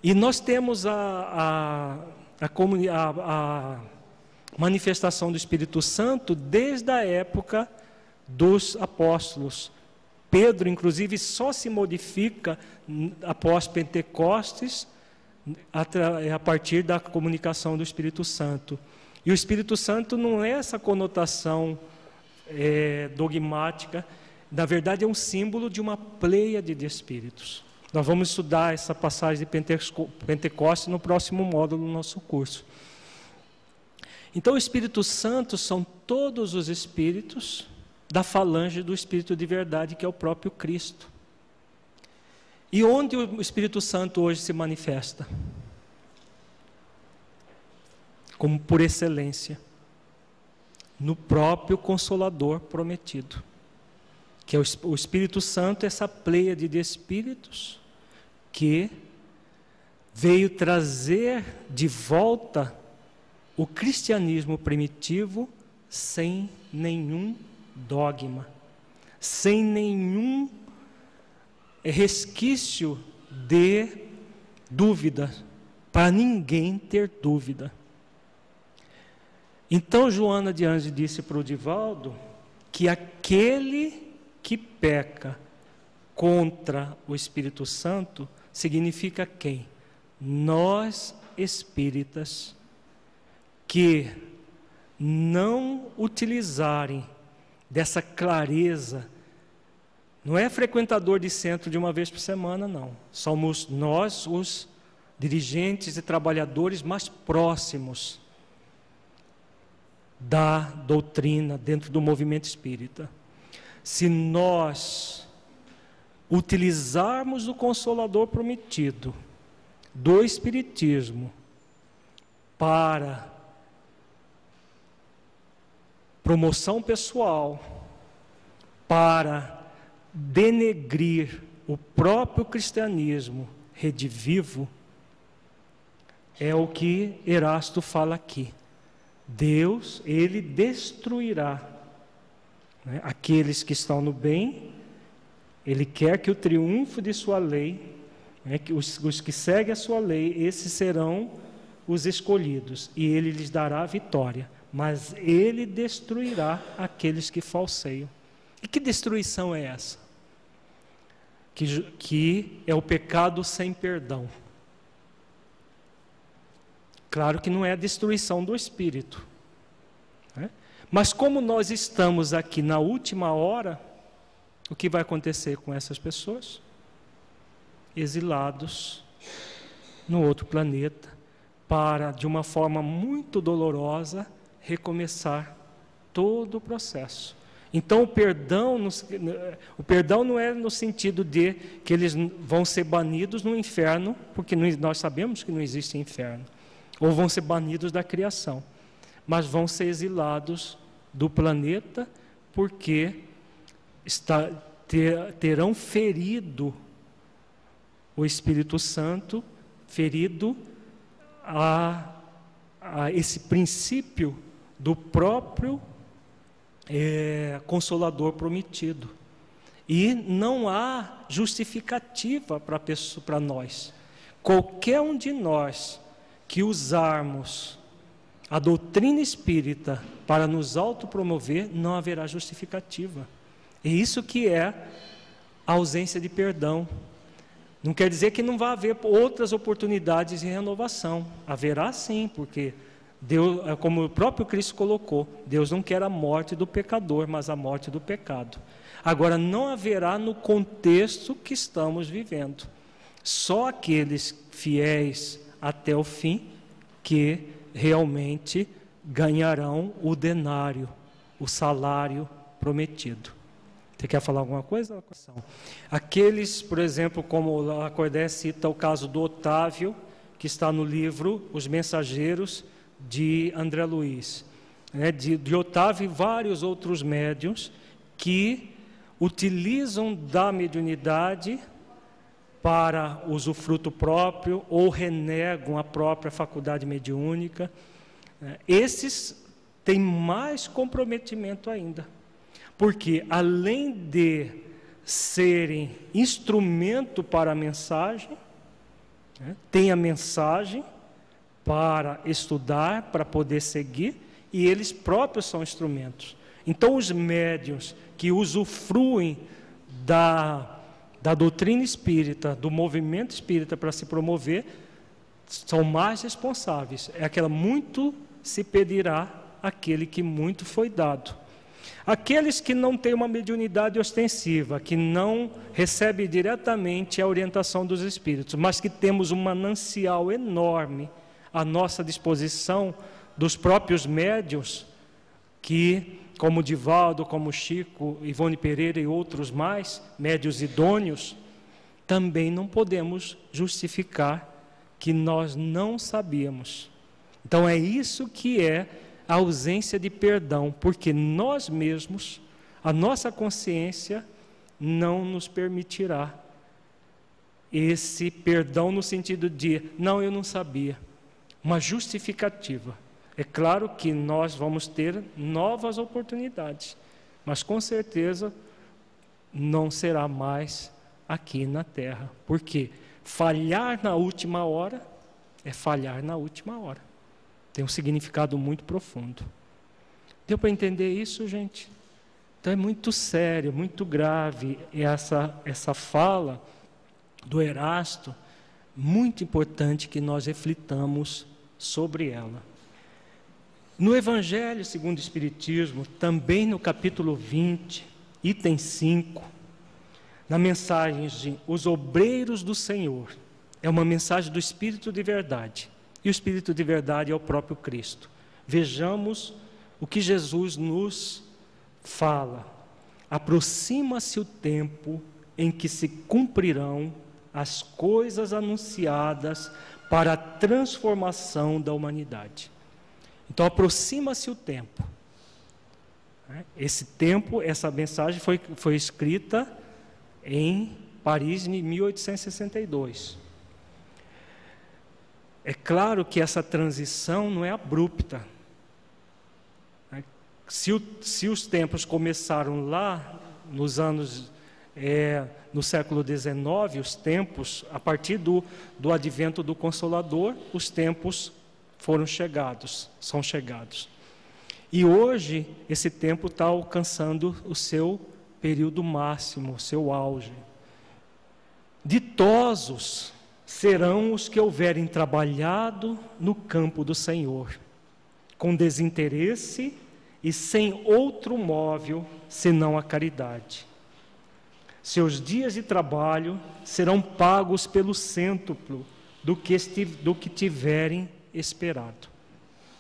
Speaker 1: E nós temos a, a, a, a manifestação do Espírito Santo desde a época dos apóstolos. Pedro, inclusive, só se modifica após Pentecostes, a partir da comunicação do Espírito Santo. E o Espírito Santo não é essa conotação é, dogmática, na verdade é um símbolo de uma pleia de espíritos. Nós vamos estudar essa passagem de Pentecostes no próximo módulo do nosso curso. Então, o Espírito Santo são todos os espíritos da falange do Espírito de verdade, que é o próprio Cristo. E onde o Espírito Santo hoje se manifesta? Como por excelência, no próprio Consolador prometido, que é o Espírito Santo, essa pleia de espíritos que veio trazer de volta o cristianismo primitivo sem nenhum dogma, sem nenhum resquício de dúvida, para ninguém ter dúvida. Então Joana de Anjos disse para o Divaldo que aquele que peca contra o Espírito Santo significa quem? Nós espíritas que não utilizarem dessa clareza. Não é frequentador de centro de uma vez por semana, não. Somos nós os dirigentes e trabalhadores mais próximos da doutrina dentro do movimento espírita. Se nós utilizarmos o consolador prometido do espiritismo para promoção pessoal para denegrir o próprio cristianismo redivivo, é o que Erasto fala aqui. Deus, ele destruirá Né? Aqueles que estão no bem, ele quer que o triunfo de sua lei, né, que os, os que seguem a sua lei, esses serão os escolhidos, e ele lhes dará a vitória, mas ele destruirá aqueles que falseiam. E que destruição é essa? Que, que é o pecado sem perdão. Claro que não é a destruição do espírito. Né? Mas como nós estamos aqui na última hora, o que vai acontecer com essas pessoas? Exilados no outro planeta, para, de uma forma muito dolorosa, recomeçar todo o processo. Então, o perdão, o perdão não é no sentido de que eles vão ser banidos no inferno, porque nós sabemos que não existe inferno, ou vão ser banidos da criação, mas vão ser exilados do planeta porque está, ter, terão ferido o Espírito Santo, ferido a, a esse princípio do próprio é, Consolador prometido. E não há justificativa para nós. Qualquer um de nós que usarmos a doutrina espírita para nos autopromover, não haverá justificativa. E isso que é a ausência de perdão. Não quer dizer que não vai haver outras oportunidades de renovação. Haverá sim, porque Deus, é como o próprio Cristo colocou, Deus não quer a morte do pecador, mas a morte do pecado. Agora, não haverá no contexto que estamos vivendo. Só aqueles fiéis até o fim que realmente ganharão o denário, o salário prometido. Você quer falar alguma coisa? Aqueles, por exemplo, como a Cordé cita o caso do Otávio, que está no livro Os Mensageiros, de André Luiz, né, de, de Otávio e vários outros médiums que utilizam da mediunidade para usufruto próprio ou renegam a própria faculdade mediúnica. Né. Esses têm mais comprometimento ainda, porque além de serem instrumento para a mensagem, né, tem a mensagem, para estudar, para poder seguir, e eles próprios são instrumentos. Então, os médios que usufruem da, da doutrina espírita, do movimento espírita para se promover, são mais responsáveis. É aquela muito se pedirá aquele que muito foi dado. Aqueles que não têm uma mediunidade ostensiva, que não recebem diretamente a orientação dos espíritos, mas que temos um manancial enorme à nossa disposição dos próprios médios que, como Divaldo, como Chico, Ivone Pereira e outros mais, médios idôneos, também não podemos justificar que nós não sabíamos. Então é isso que é a ausência de perdão, porque nós mesmos, a nossa consciência, não nos permitirá esse perdão no sentido de, não, eu não sabia uma justificativa. É claro que nós vamos ter novas oportunidades, mas com certeza não será mais aqui na terra. Porque falhar na última hora é falhar na última hora. Tem um significado muito profundo. Deu para entender isso, gente? Então é muito sério, muito grave essa, essa fala do Erasto muito importante que nós reflitamos sobre ela. No Evangelho segundo o Espiritismo, também no capítulo 20, item 5, na mensagem de Os Obreiros do Senhor, é uma mensagem do Espírito de Verdade. E o Espírito de Verdade é o próprio Cristo. Vejamos o que Jesus nos fala. Aproxima-se o tempo em que se cumprirão as coisas anunciadas para a transformação da humanidade. Então aproxima-se o tempo. Né? Esse tempo, essa mensagem foi, foi escrita em Paris em 1862. É claro que essa transição não é abrupta. Né? se, o, se os tempos começaram lá nos anos é, no século XIX, os tempos, a partir do, do advento do Consolador, os tempos foram chegados, são chegados. E hoje, esse tempo está alcançando o seu período máximo, o seu auge. Ditosos serão os que houverem trabalhado no campo do Senhor, com desinteresse e sem outro móvel senão a caridade. Seus dias de trabalho serão pagos pelo cêntuplo do que, do que tiverem esperado.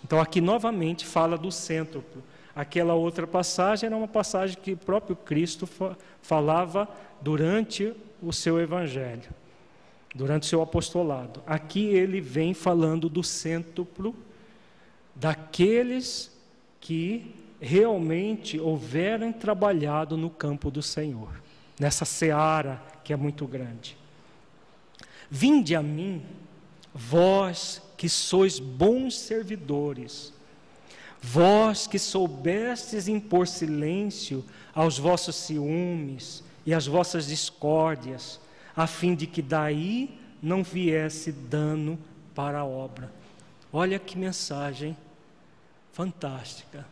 Speaker 1: Então, aqui novamente fala do cêntuplo. Aquela outra passagem era uma passagem que o próprio Cristo falava durante o seu evangelho, durante o seu apostolado. Aqui ele vem falando do cêntuplo daqueles que realmente houverem trabalhado no campo do Senhor, nessa seara que é muito grande. Vinde a mim, vós que sois bons servidores, vós que soubestes impor silêncio aos vossos ciúmes e às vossas discórdias, a fim de que daí não viesse dano para a obra. Olha que mensagem fantástica.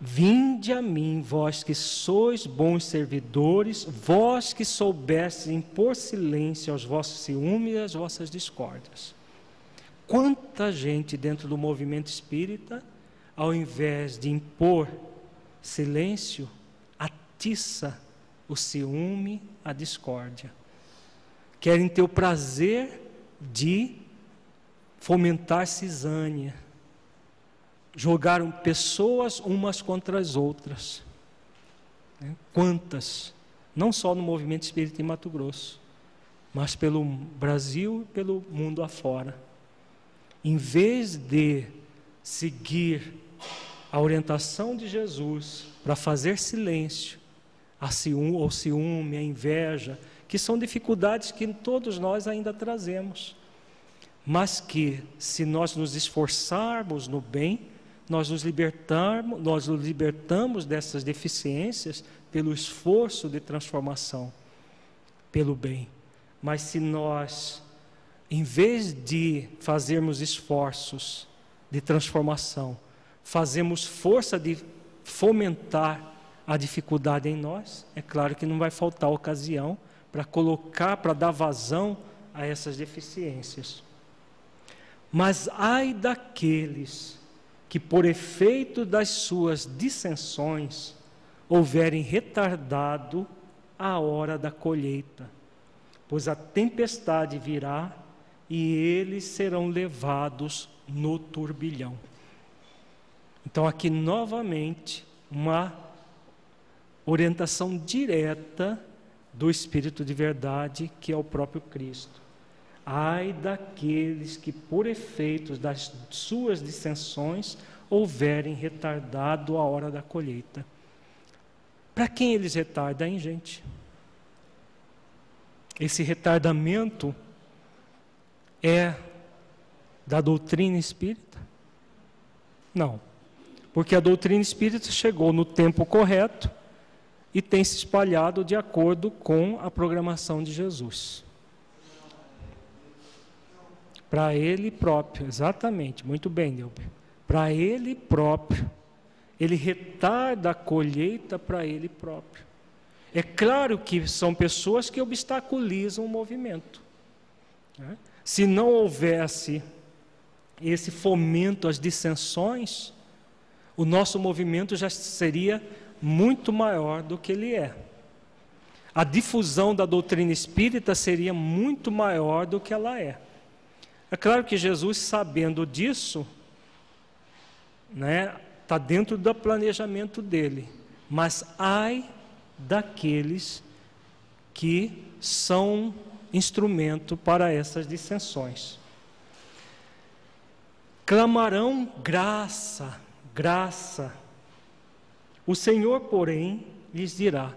Speaker 1: Vinde a mim, vós que sois bons servidores, vós que soubestes impor silêncio aos vossos ciúmes e às vossas discórdias. Quanta gente dentro do movimento espírita, ao invés de impor silêncio, atiça o ciúme, a discórdia. Querem ter o prazer de fomentar cisânia jogaram pessoas umas contra as outras. Né? Quantas? Não só no movimento espírita em Mato Grosso, mas pelo Brasil e pelo mundo afora. Em vez de seguir a orientação de Jesus para fazer silêncio, a ciúme, o ciúme, a inveja, que são dificuldades que todos nós ainda trazemos, mas que, se nós nos esforçarmos no bem, nós nos libertamos, nós nos libertamos dessas deficiências pelo esforço de transformação, pelo bem. Mas se nós, em vez de fazermos esforços de transformação, fazemos força de fomentar a dificuldade em nós, é claro que não vai faltar ocasião para colocar, para dar vazão a essas deficiências. Mas ai daqueles que, por efeito das suas dissensões, houverem retardado a hora da colheita, pois a tempestade virá e eles serão levados no turbilhão. Então, aqui novamente, uma orientação direta do Espírito de verdade, que é o próprio Cristo. Ai daqueles que, por efeitos das suas dissensões, houverem retardado a hora da colheita. Para quem eles retardam, hein, gente? Esse retardamento é da doutrina espírita? Não. Porque a doutrina espírita chegou no tempo correto e tem se espalhado de acordo com a programação de Jesus. Para ele próprio, exatamente, muito bem, Delber. Para ele próprio. Ele retarda a colheita para ele próprio. É claro que são pessoas que obstaculizam o movimento. Né? Se não houvesse esse fomento às dissensões, o nosso movimento já seria muito maior do que ele é. A difusão da doutrina espírita seria muito maior do que ela é. É claro que Jesus, sabendo disso, né, está dentro do planejamento dele. Mas ai daqueles que são instrumento para essas dissensões. Clamarão graça, graça. O Senhor, porém, lhes dirá: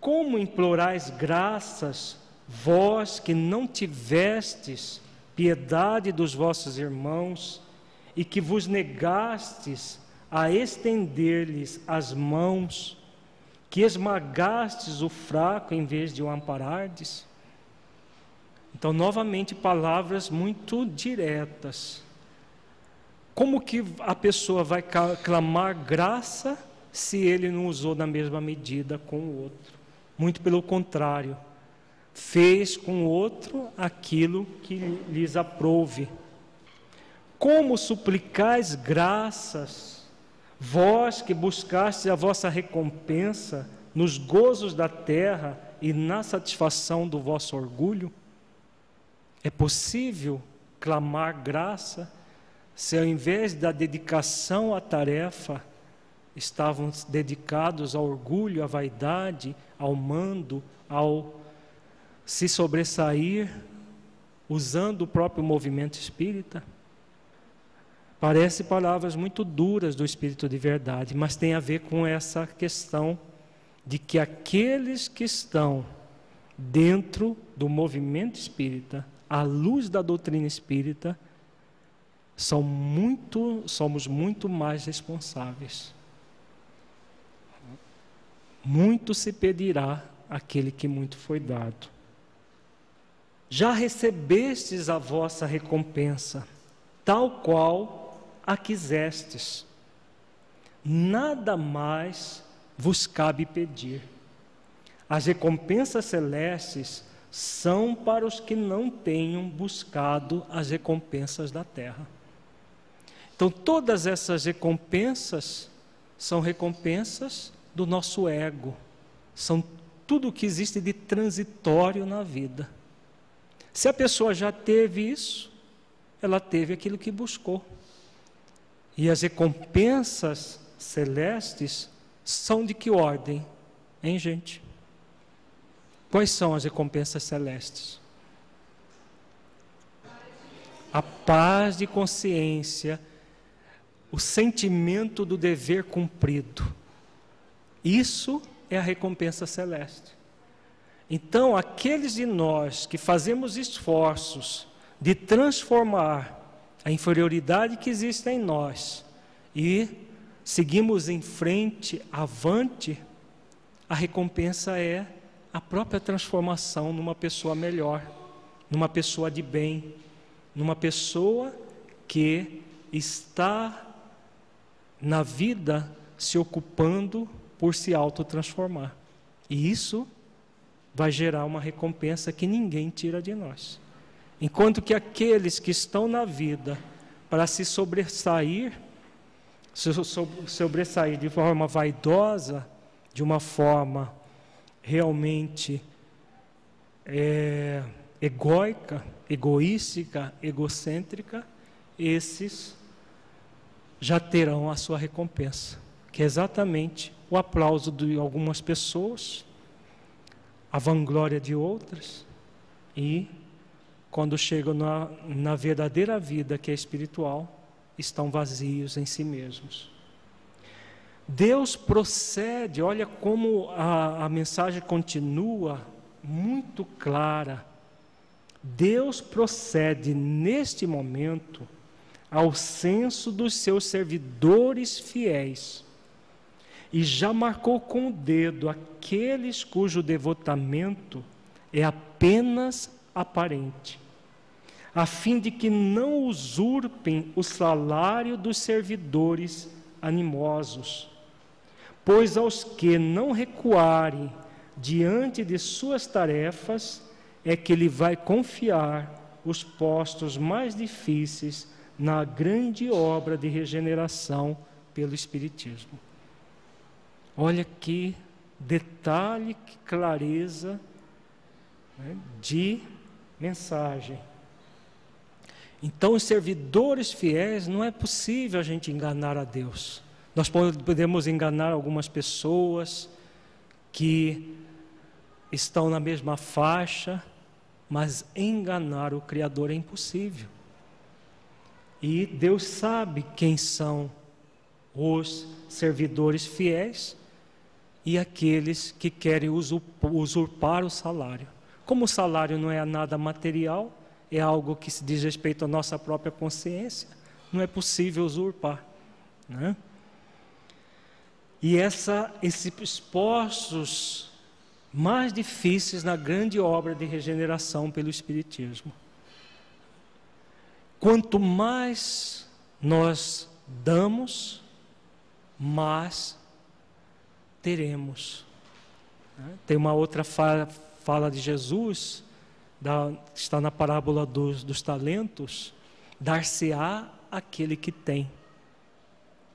Speaker 1: Como implorais graças, vós que não tivestes piedade dos vossos irmãos, e que vos negastes a estender-lhes as mãos, que esmagastes o fraco em vez de o amparardes? Então, novamente, palavras muito diretas. Como que a pessoa vai clamar graça se ele não usou na mesma medida com o outro? Muito pelo contrário, fez com o outro aquilo que lhes aprouve. Como suplicais graças, vós que buscaste a vossa recompensa nos gozos da terra e na satisfação do vosso orgulho? É possível clamar graça se ao invés da dedicação à tarefa, estavam dedicados ao orgulho, à vaidade, ao mando, ao se sobressair, usando o próprio movimento espírita? Parece palavras muito duras do Espírito de verdade, mas tem a ver com essa questão de que aqueles que estão dentro do movimento espírita, à luz da doutrina espírita, são muito, somos muito mais responsáveis. Muito se pedirá aquele que muito foi dado. Já recebestes a vossa recompensa, tal qual a quisestes. Nada mais vos cabe pedir. As recompensas celestes são para os que não tenham buscado as recompensas da terra. Então, todas essas recompensas são recompensas do nosso ego, são tudo o que existe de transitório na vida. Se a pessoa já teve isso, ela teve aquilo que buscou. E as recompensas celestes são de que ordem, hein, gente? Quais são as recompensas celestes? A paz de consciência, o sentimento do dever cumprido. Isso é a recompensa celeste. Então, aqueles de nós que fazemos esforços de transformar a inferioridade que existe em nós e seguimos em frente, avante, a recompensa é a própria transformação numa pessoa melhor, numa pessoa de bem, numa pessoa que está na vida se ocupando por se autotransformar. E isso vai gerar uma recompensa que ninguém tira de nós. Enquanto que aqueles que estão na vida para se sobressair, se sobressair de forma vaidosa, de uma forma realmente é, egóica, egoística, egocêntrica, esses já terão a sua recompensa, que é exatamente o aplauso de algumas pessoas, a vanglória de outras e quando chegam na, na verdadeira vida que é espiritual, estão vazios em si mesmos. Deus procede, olha como a, a mensagem continua muito clara. Deus procede neste momento ao censo dos seus servidores fiéis e já marcou com o dedo aqueles cujo devotamento é apenas aparente a fim de que não usurpem o salário dos servidores animosos. Pois aos que não recuarem diante de suas tarefas, é que ele vai confiar os postos mais difíceis na grande obra de regeneração pelo Espiritismo. Olha que detalhe, que clareza né, de mensagem. Então, os servidores fiéis, não é possível a gente enganar a Deus. Nós podemos enganar algumas pessoas que estão na mesma faixa, mas enganar o Criador é impossível. E Deus sabe quem são os servidores fiéis e aqueles que querem usurpar o salário. Como o salário não é nada material, é algo que se diz respeito à nossa própria consciência, não é possível usurpar. Né? E essa, esses postos mais difíceis na grande obra de regeneração pelo Espiritismo. Quanto mais nós damos, mais teremos. Né? Tem uma outra fala, fala de Jesus, da, está na parábola dos, dos talentos: dar-se-á aquele que tem.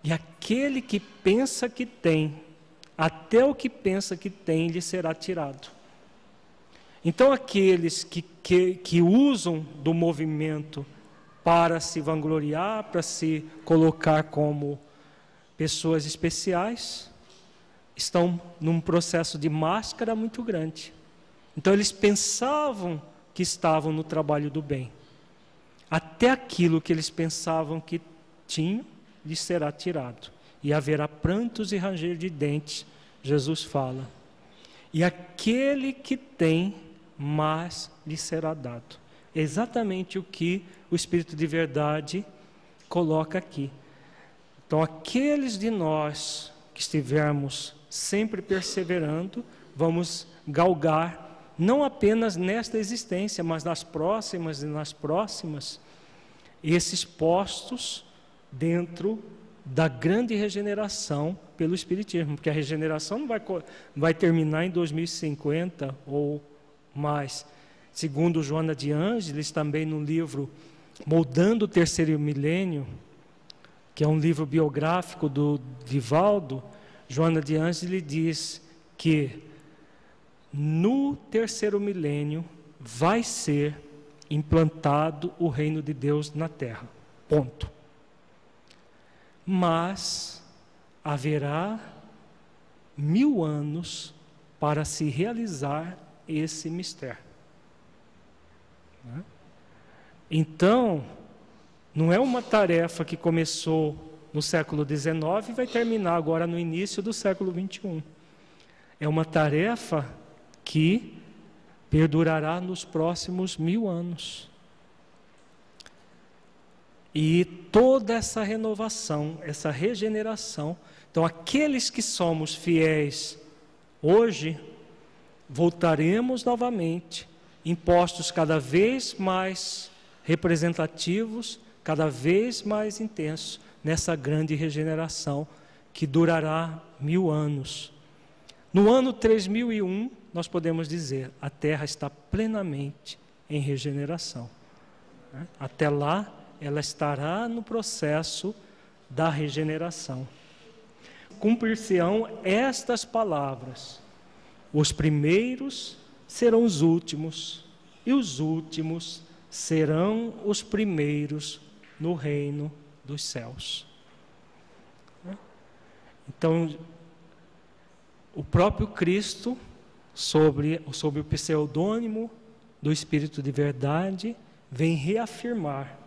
Speaker 1: E aquele que pensa que tem, até o que pensa que tem lhe será tirado. Então, aqueles que, que, que usam do movimento para se vangloriar, para se colocar como pessoas especiais, estão num processo de máscara muito grande. Então, eles pensavam que estavam no trabalho do bem. Até aquilo que eles pensavam que tinham, lhes será tirado. E haverá prantos e ranger de dentes, Jesus fala. E aquele que tem, mais lhe será dado. exatamente o que o Espírito de Verdade coloca aqui. Então, aqueles de nós que estivermos sempre perseverando, vamos galgar, não apenas nesta existência, mas nas próximas e nas próximas, esses postos dentro da grande regeneração pelo Espiritismo, porque a regeneração não vai, vai terminar em 2050 ou mais. Segundo Joana de Ângeles, também no livro Moldando o Terceiro Milênio, que é um livro biográfico do Divaldo, Joana de Ângeles diz que no terceiro milênio vai ser implantado o reino de Deus na terra. Ponto mas haverá mil anos para se realizar esse mistério. Né? Então, não é uma tarefa que começou no século XIX e vai terminar agora no início do século XXI. É uma tarefa que perdurará nos próximos mil anos. E toda essa renovação, essa regeneração. Então, aqueles que somos fiéis hoje, voltaremos novamente, impostos cada vez mais representativos, cada vez mais intensos, nessa grande regeneração que durará mil anos. No ano 3001, nós podemos dizer: a Terra está plenamente em regeneração. Né? Até lá, ela estará no processo da regeneração. Cumprir-se-ão estas palavras: os primeiros serão os últimos, e os últimos serão os primeiros no reino dos céus. Então, o próprio Cristo, sobre, sobre o pseudônimo do Espírito de Verdade, vem reafirmar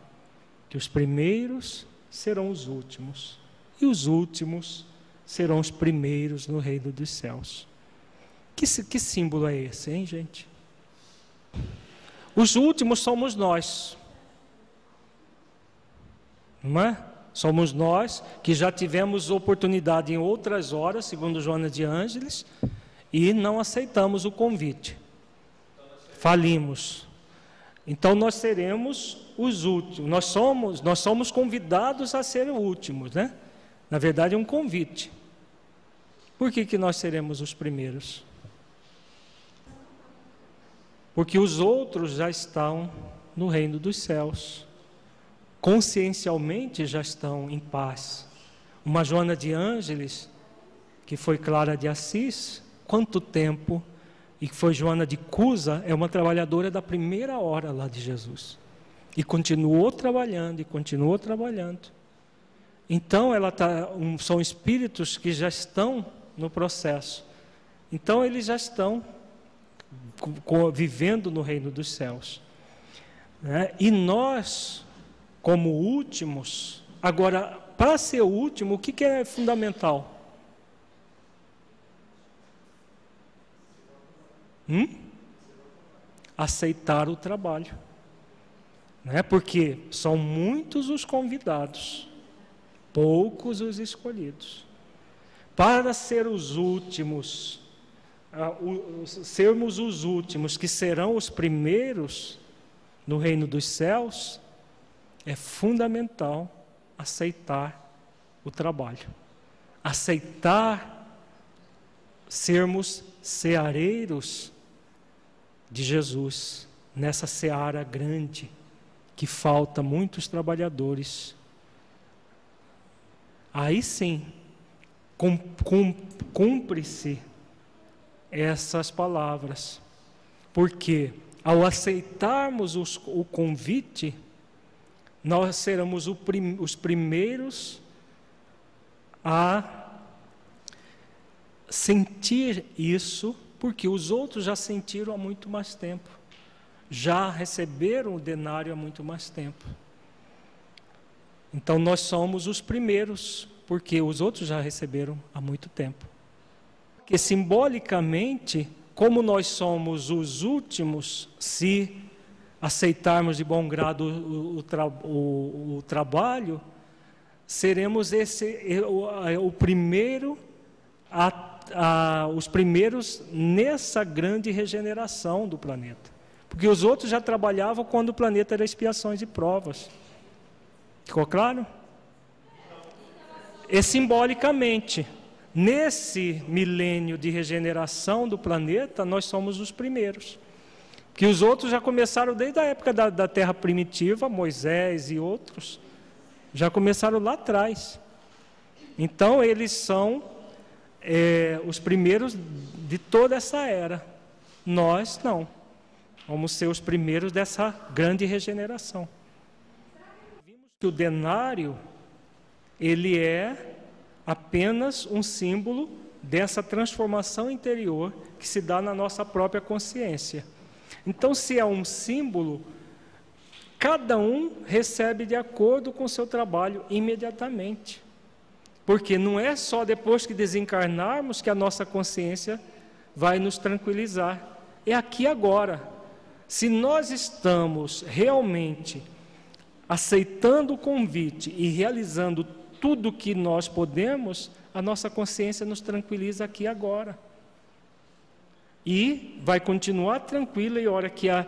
Speaker 1: que os primeiros serão os últimos, e os últimos serão os primeiros no reino dos céus. Que, que símbolo é esse, hein, gente? Os últimos somos nós. Não é? Somos nós que já tivemos oportunidade em outras horas, segundo Joana de Ângeles, e não aceitamos o convite. Falimos. Então nós seremos os últimos. Nós somos, nós somos convidados a ser últimos, né? Na verdade é um convite. Por que, que nós seremos os primeiros? Porque os outros já estão no reino dos céus. Consciencialmente já estão em paz. Uma Joana de Ângeles, que foi Clara de Assis, quanto tempo e que foi Joana de Cusa, é uma trabalhadora da primeira hora lá de Jesus. E continuou trabalhando, e continuou trabalhando. Então, ela tá, um, são espíritos que já estão no processo. Então, eles já estão vivendo no reino dos céus. Né? E nós, como últimos, agora, para ser o último, o que, que é fundamental? Hum? Aceitar o trabalho. né? porque são muitos os convidados, poucos os escolhidos. Para ser os últimos, uh, sermos os últimos, que serão os primeiros no reino dos céus, é fundamental aceitar o trabalho, aceitar sermos ceareiros de Jesus nessa seara grande que falta muitos trabalhadores. Aí sim, cumpre-se essas palavras, porque ao aceitarmos os, o convite, nós seremos prim, os primeiros a sentir isso, porque os outros já sentiram há muito mais tempo, já receberam o denário há muito mais tempo. Então nós somos os primeiros, porque os outros já receberam há muito tempo. Que simbolicamente, como nós somos os últimos, se aceitarmos de bom grado o, o, tra o, o trabalho, seremos esse o, o primeiro a ah, os primeiros nessa grande regeneração do planeta. Porque os outros já trabalhavam quando o planeta era expiações e provas. Ficou claro? E simbolicamente, nesse milênio de regeneração do planeta, nós somos os primeiros. Que os outros já começaram desde a época da, da Terra primitiva, Moisés e outros, já começaram lá atrás. Então, eles são é, os primeiros de toda essa era. Nós não. Vamos ser os primeiros dessa grande regeneração. Vimos que o denário ele é apenas um símbolo dessa transformação interior que se dá na nossa própria consciência. Então, se é um símbolo, cada um recebe de acordo com o seu trabalho imediatamente. Porque não é só depois que desencarnarmos que a nossa consciência vai nos tranquilizar. É aqui agora. Se nós estamos realmente aceitando o convite e realizando tudo o que nós podemos, a nossa consciência nos tranquiliza aqui agora. E vai continuar tranquila e hora que a,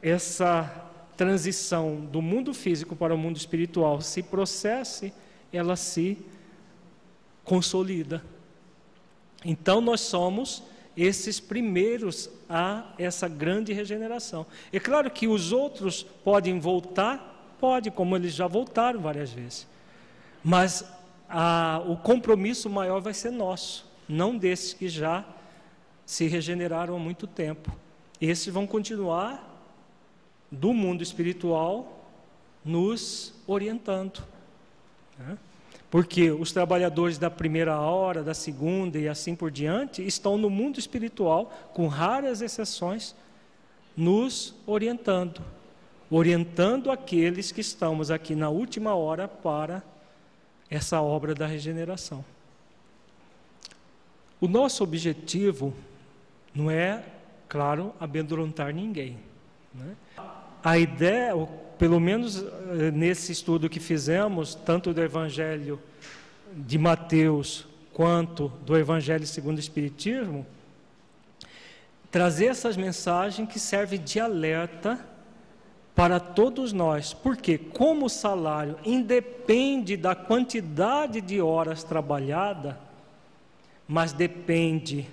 Speaker 1: essa transição do mundo físico para o mundo espiritual se processe, ela se consolida. Então nós somos esses primeiros a essa grande regeneração. É claro que os outros podem voltar, pode, como eles já voltaram várias vezes. Mas a, o compromisso maior vai ser nosso, não desses que já se regeneraram há muito tempo. Esses vão continuar do mundo espiritual nos orientando. Né? Porque os trabalhadores da primeira hora, da segunda e assim por diante estão no mundo espiritual, com raras exceções, nos orientando, orientando aqueles que estamos aqui na última hora para essa obra da regeneração. O nosso objetivo não é, claro, amedrontar ninguém. Né? A ideia, pelo menos eh, nesse estudo que fizemos, tanto do Evangelho de Mateus quanto do Evangelho segundo o Espiritismo, trazer essas mensagens que servem de alerta para todos nós, porque como o salário independe da quantidade de horas trabalhadas, mas depende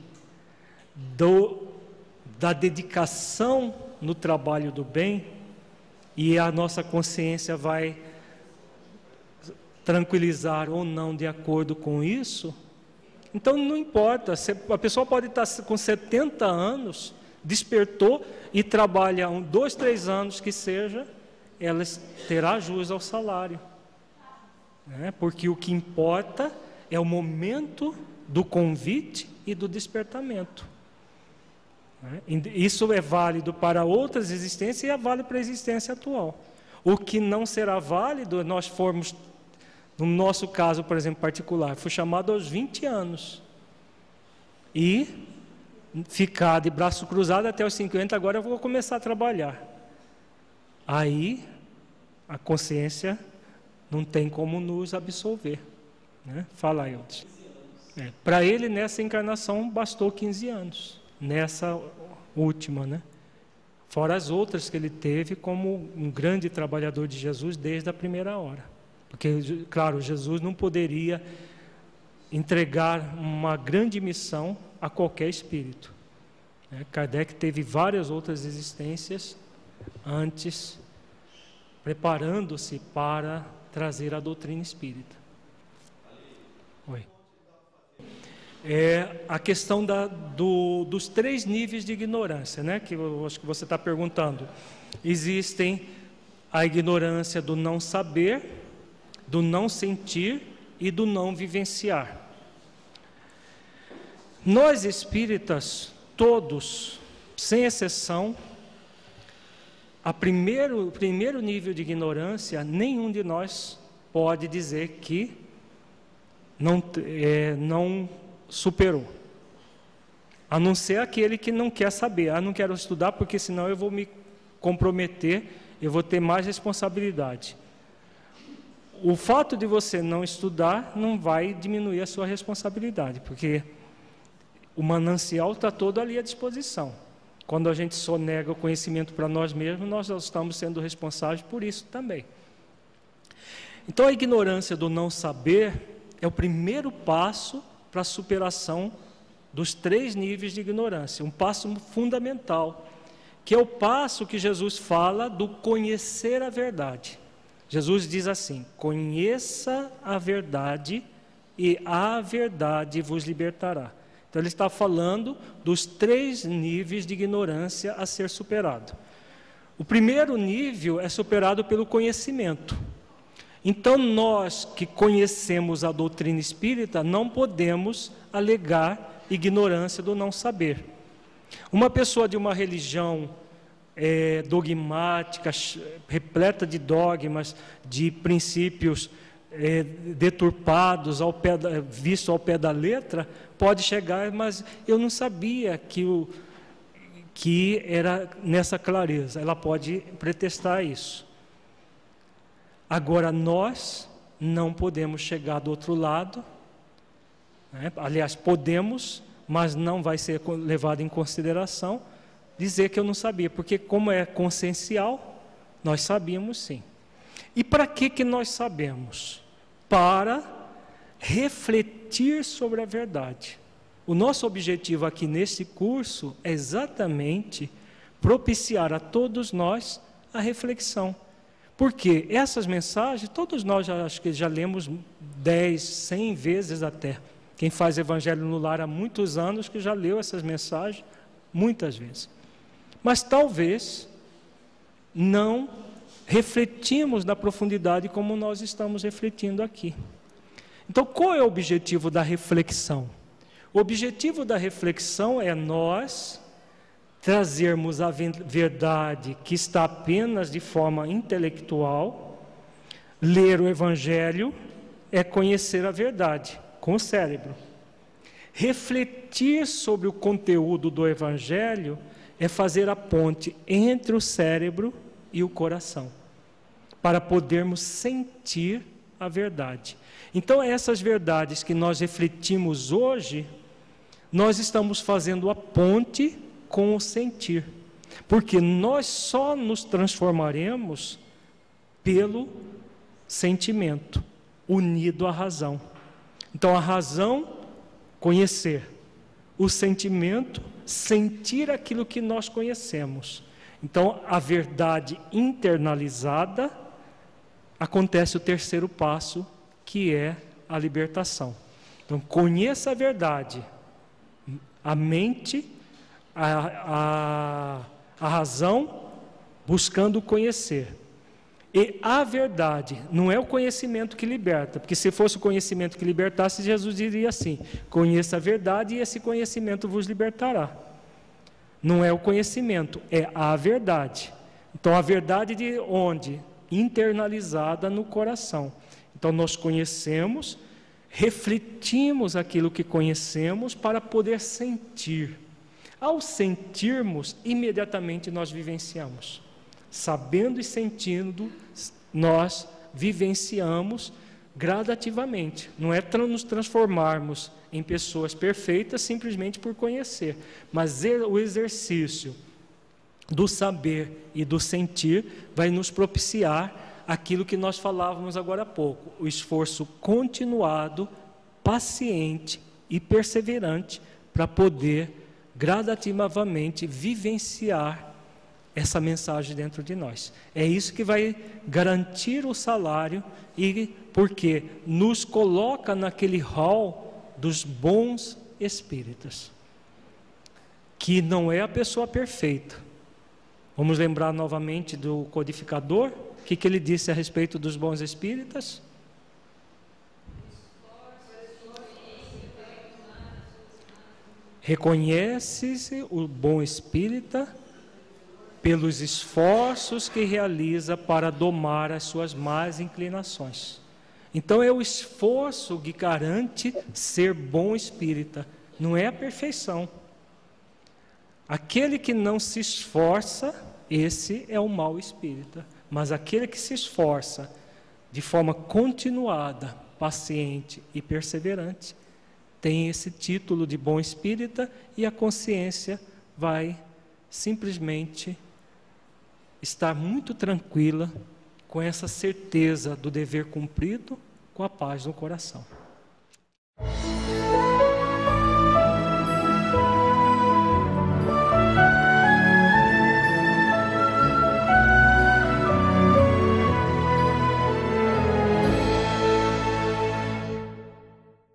Speaker 1: do, da dedicação no trabalho do bem, e a nossa consciência vai tranquilizar ou não de acordo com isso, então não importa, a pessoa pode estar com 70 anos, despertou e trabalha um, dois, três anos que seja, ela terá jus ao salário. Né? Porque o que importa é o momento do convite e do despertamento. Né? Isso é válido para outras existências e é válido para a existência atual. O que não será válido, nós formos, no nosso caso, por exemplo, particular, fui chamado aos 20 anos. E ficar de braço cruzado até os 50, agora eu vou começar a trabalhar. Aí a consciência não tem como nos absolver. Né? Fala, Eudes. É, Para ele, nessa encarnação, bastou 15 anos. Nessa última, né? Fora as outras que ele teve como um grande trabalhador de Jesus desde a primeira hora. Porque, claro, Jesus não poderia entregar uma grande missão a qualquer espírito. Né? Kardec teve várias outras existências antes, preparando-se para trazer a doutrina espírita. É a questão da, do, dos três níveis de ignorância, né? Que eu acho que você está perguntando. Existem a ignorância do não saber, do não sentir e do não vivenciar. Nós espíritas, todos, sem exceção, a primeiro, o primeiro nível de ignorância, nenhum de nós pode dizer que não, é, não superou. A não ser aquele que não quer saber. Ah, não quero estudar porque senão eu vou me comprometer, eu vou ter mais responsabilidade. O fato de você não estudar não vai diminuir a sua responsabilidade, porque o manancial está todo ali à disposição. Quando a gente sonega o conhecimento para nós mesmos, nós estamos sendo responsáveis por isso também. Então, a ignorância do não saber é o primeiro passo para a superação dos três níveis de ignorância, um passo fundamental, que é o passo que Jesus fala do conhecer a verdade. Jesus diz assim: Conheça a verdade e a verdade vos libertará. Então, ele está falando dos três níveis de ignorância a ser superado. O primeiro nível é superado pelo conhecimento. Então, nós que conhecemos a doutrina espírita, não podemos alegar ignorância do não saber. Uma pessoa de uma religião é, dogmática, repleta de dogmas, de princípios é, deturpados, ao pé da, visto ao pé da letra, pode chegar, mas eu não sabia que, o, que era nessa clareza. Ela pode pretestar isso. Agora, nós não podemos chegar do outro lado, né? aliás, podemos, mas não vai ser levado em consideração dizer que eu não sabia, porque, como é consciencial, nós sabíamos sim. E para que, que nós sabemos? para refletir sobre a verdade. O nosso objetivo aqui nesse curso é exatamente propiciar a todos nós a reflexão. Porque essas mensagens, todos nós já, acho que já lemos 10, 100 vezes até. Quem faz Evangelho no Lar há muitos anos que já leu essas mensagens muitas vezes. Mas talvez não refletimos na profundidade como nós estamos refletindo aqui. Então, qual é o objetivo da reflexão? O objetivo da reflexão é nós trazermos a verdade que está apenas de forma intelectual, ler o Evangelho é conhecer a verdade com o cérebro. Refletir sobre o conteúdo do Evangelho é fazer a ponte entre o cérebro e o coração, para podermos sentir a verdade. Então, essas verdades que nós refletimos hoje, nós estamos fazendo a ponte com o sentir, porque nós só nos transformaremos pelo sentimento, unido à razão. Então, a razão, conhecer, o sentimento, sentir aquilo que nós conhecemos. Então, a verdade internalizada acontece o terceiro passo, que é a libertação. Então, conheça a verdade, a mente, a, a, a razão, buscando conhecer. E a verdade não é o conhecimento que liberta, porque se fosse o conhecimento que libertasse, Jesus diria assim: conheça a verdade e esse conhecimento vos libertará. Não é o conhecimento, é a verdade. Então, a verdade de onde? Internalizada no coração. Então, nós conhecemos, refletimos aquilo que conhecemos para poder sentir. Ao sentirmos, imediatamente nós vivenciamos. sabendo e sentindo, nós vivenciamos gradativamente. Não é nos transformarmos em pessoas perfeitas simplesmente por conhecer, mas o exercício do saber e do sentir vai nos propiciar aquilo que nós falávamos agora há pouco, o esforço continuado, paciente e perseverante para poder gradativamente vivenciar essa mensagem dentro de nós. É isso que vai garantir o salário e porque nos coloca naquele hall dos bons espíritos, que não é a pessoa perfeita. Vamos lembrar novamente do codificador, o que, que ele disse a respeito dos bons espíritas? Reconhece-se o bom espírita pelos esforços que realiza para domar as suas más inclinações. Então é o esforço que garante ser bom espírita, não é a perfeição. Aquele que não se esforça, esse é o mau espírita. Mas aquele que se esforça de forma continuada, paciente e perseverante, tem esse título de bom espírita e a consciência vai simplesmente estar muito tranquila com essa certeza do dever cumprido, com a paz no coração.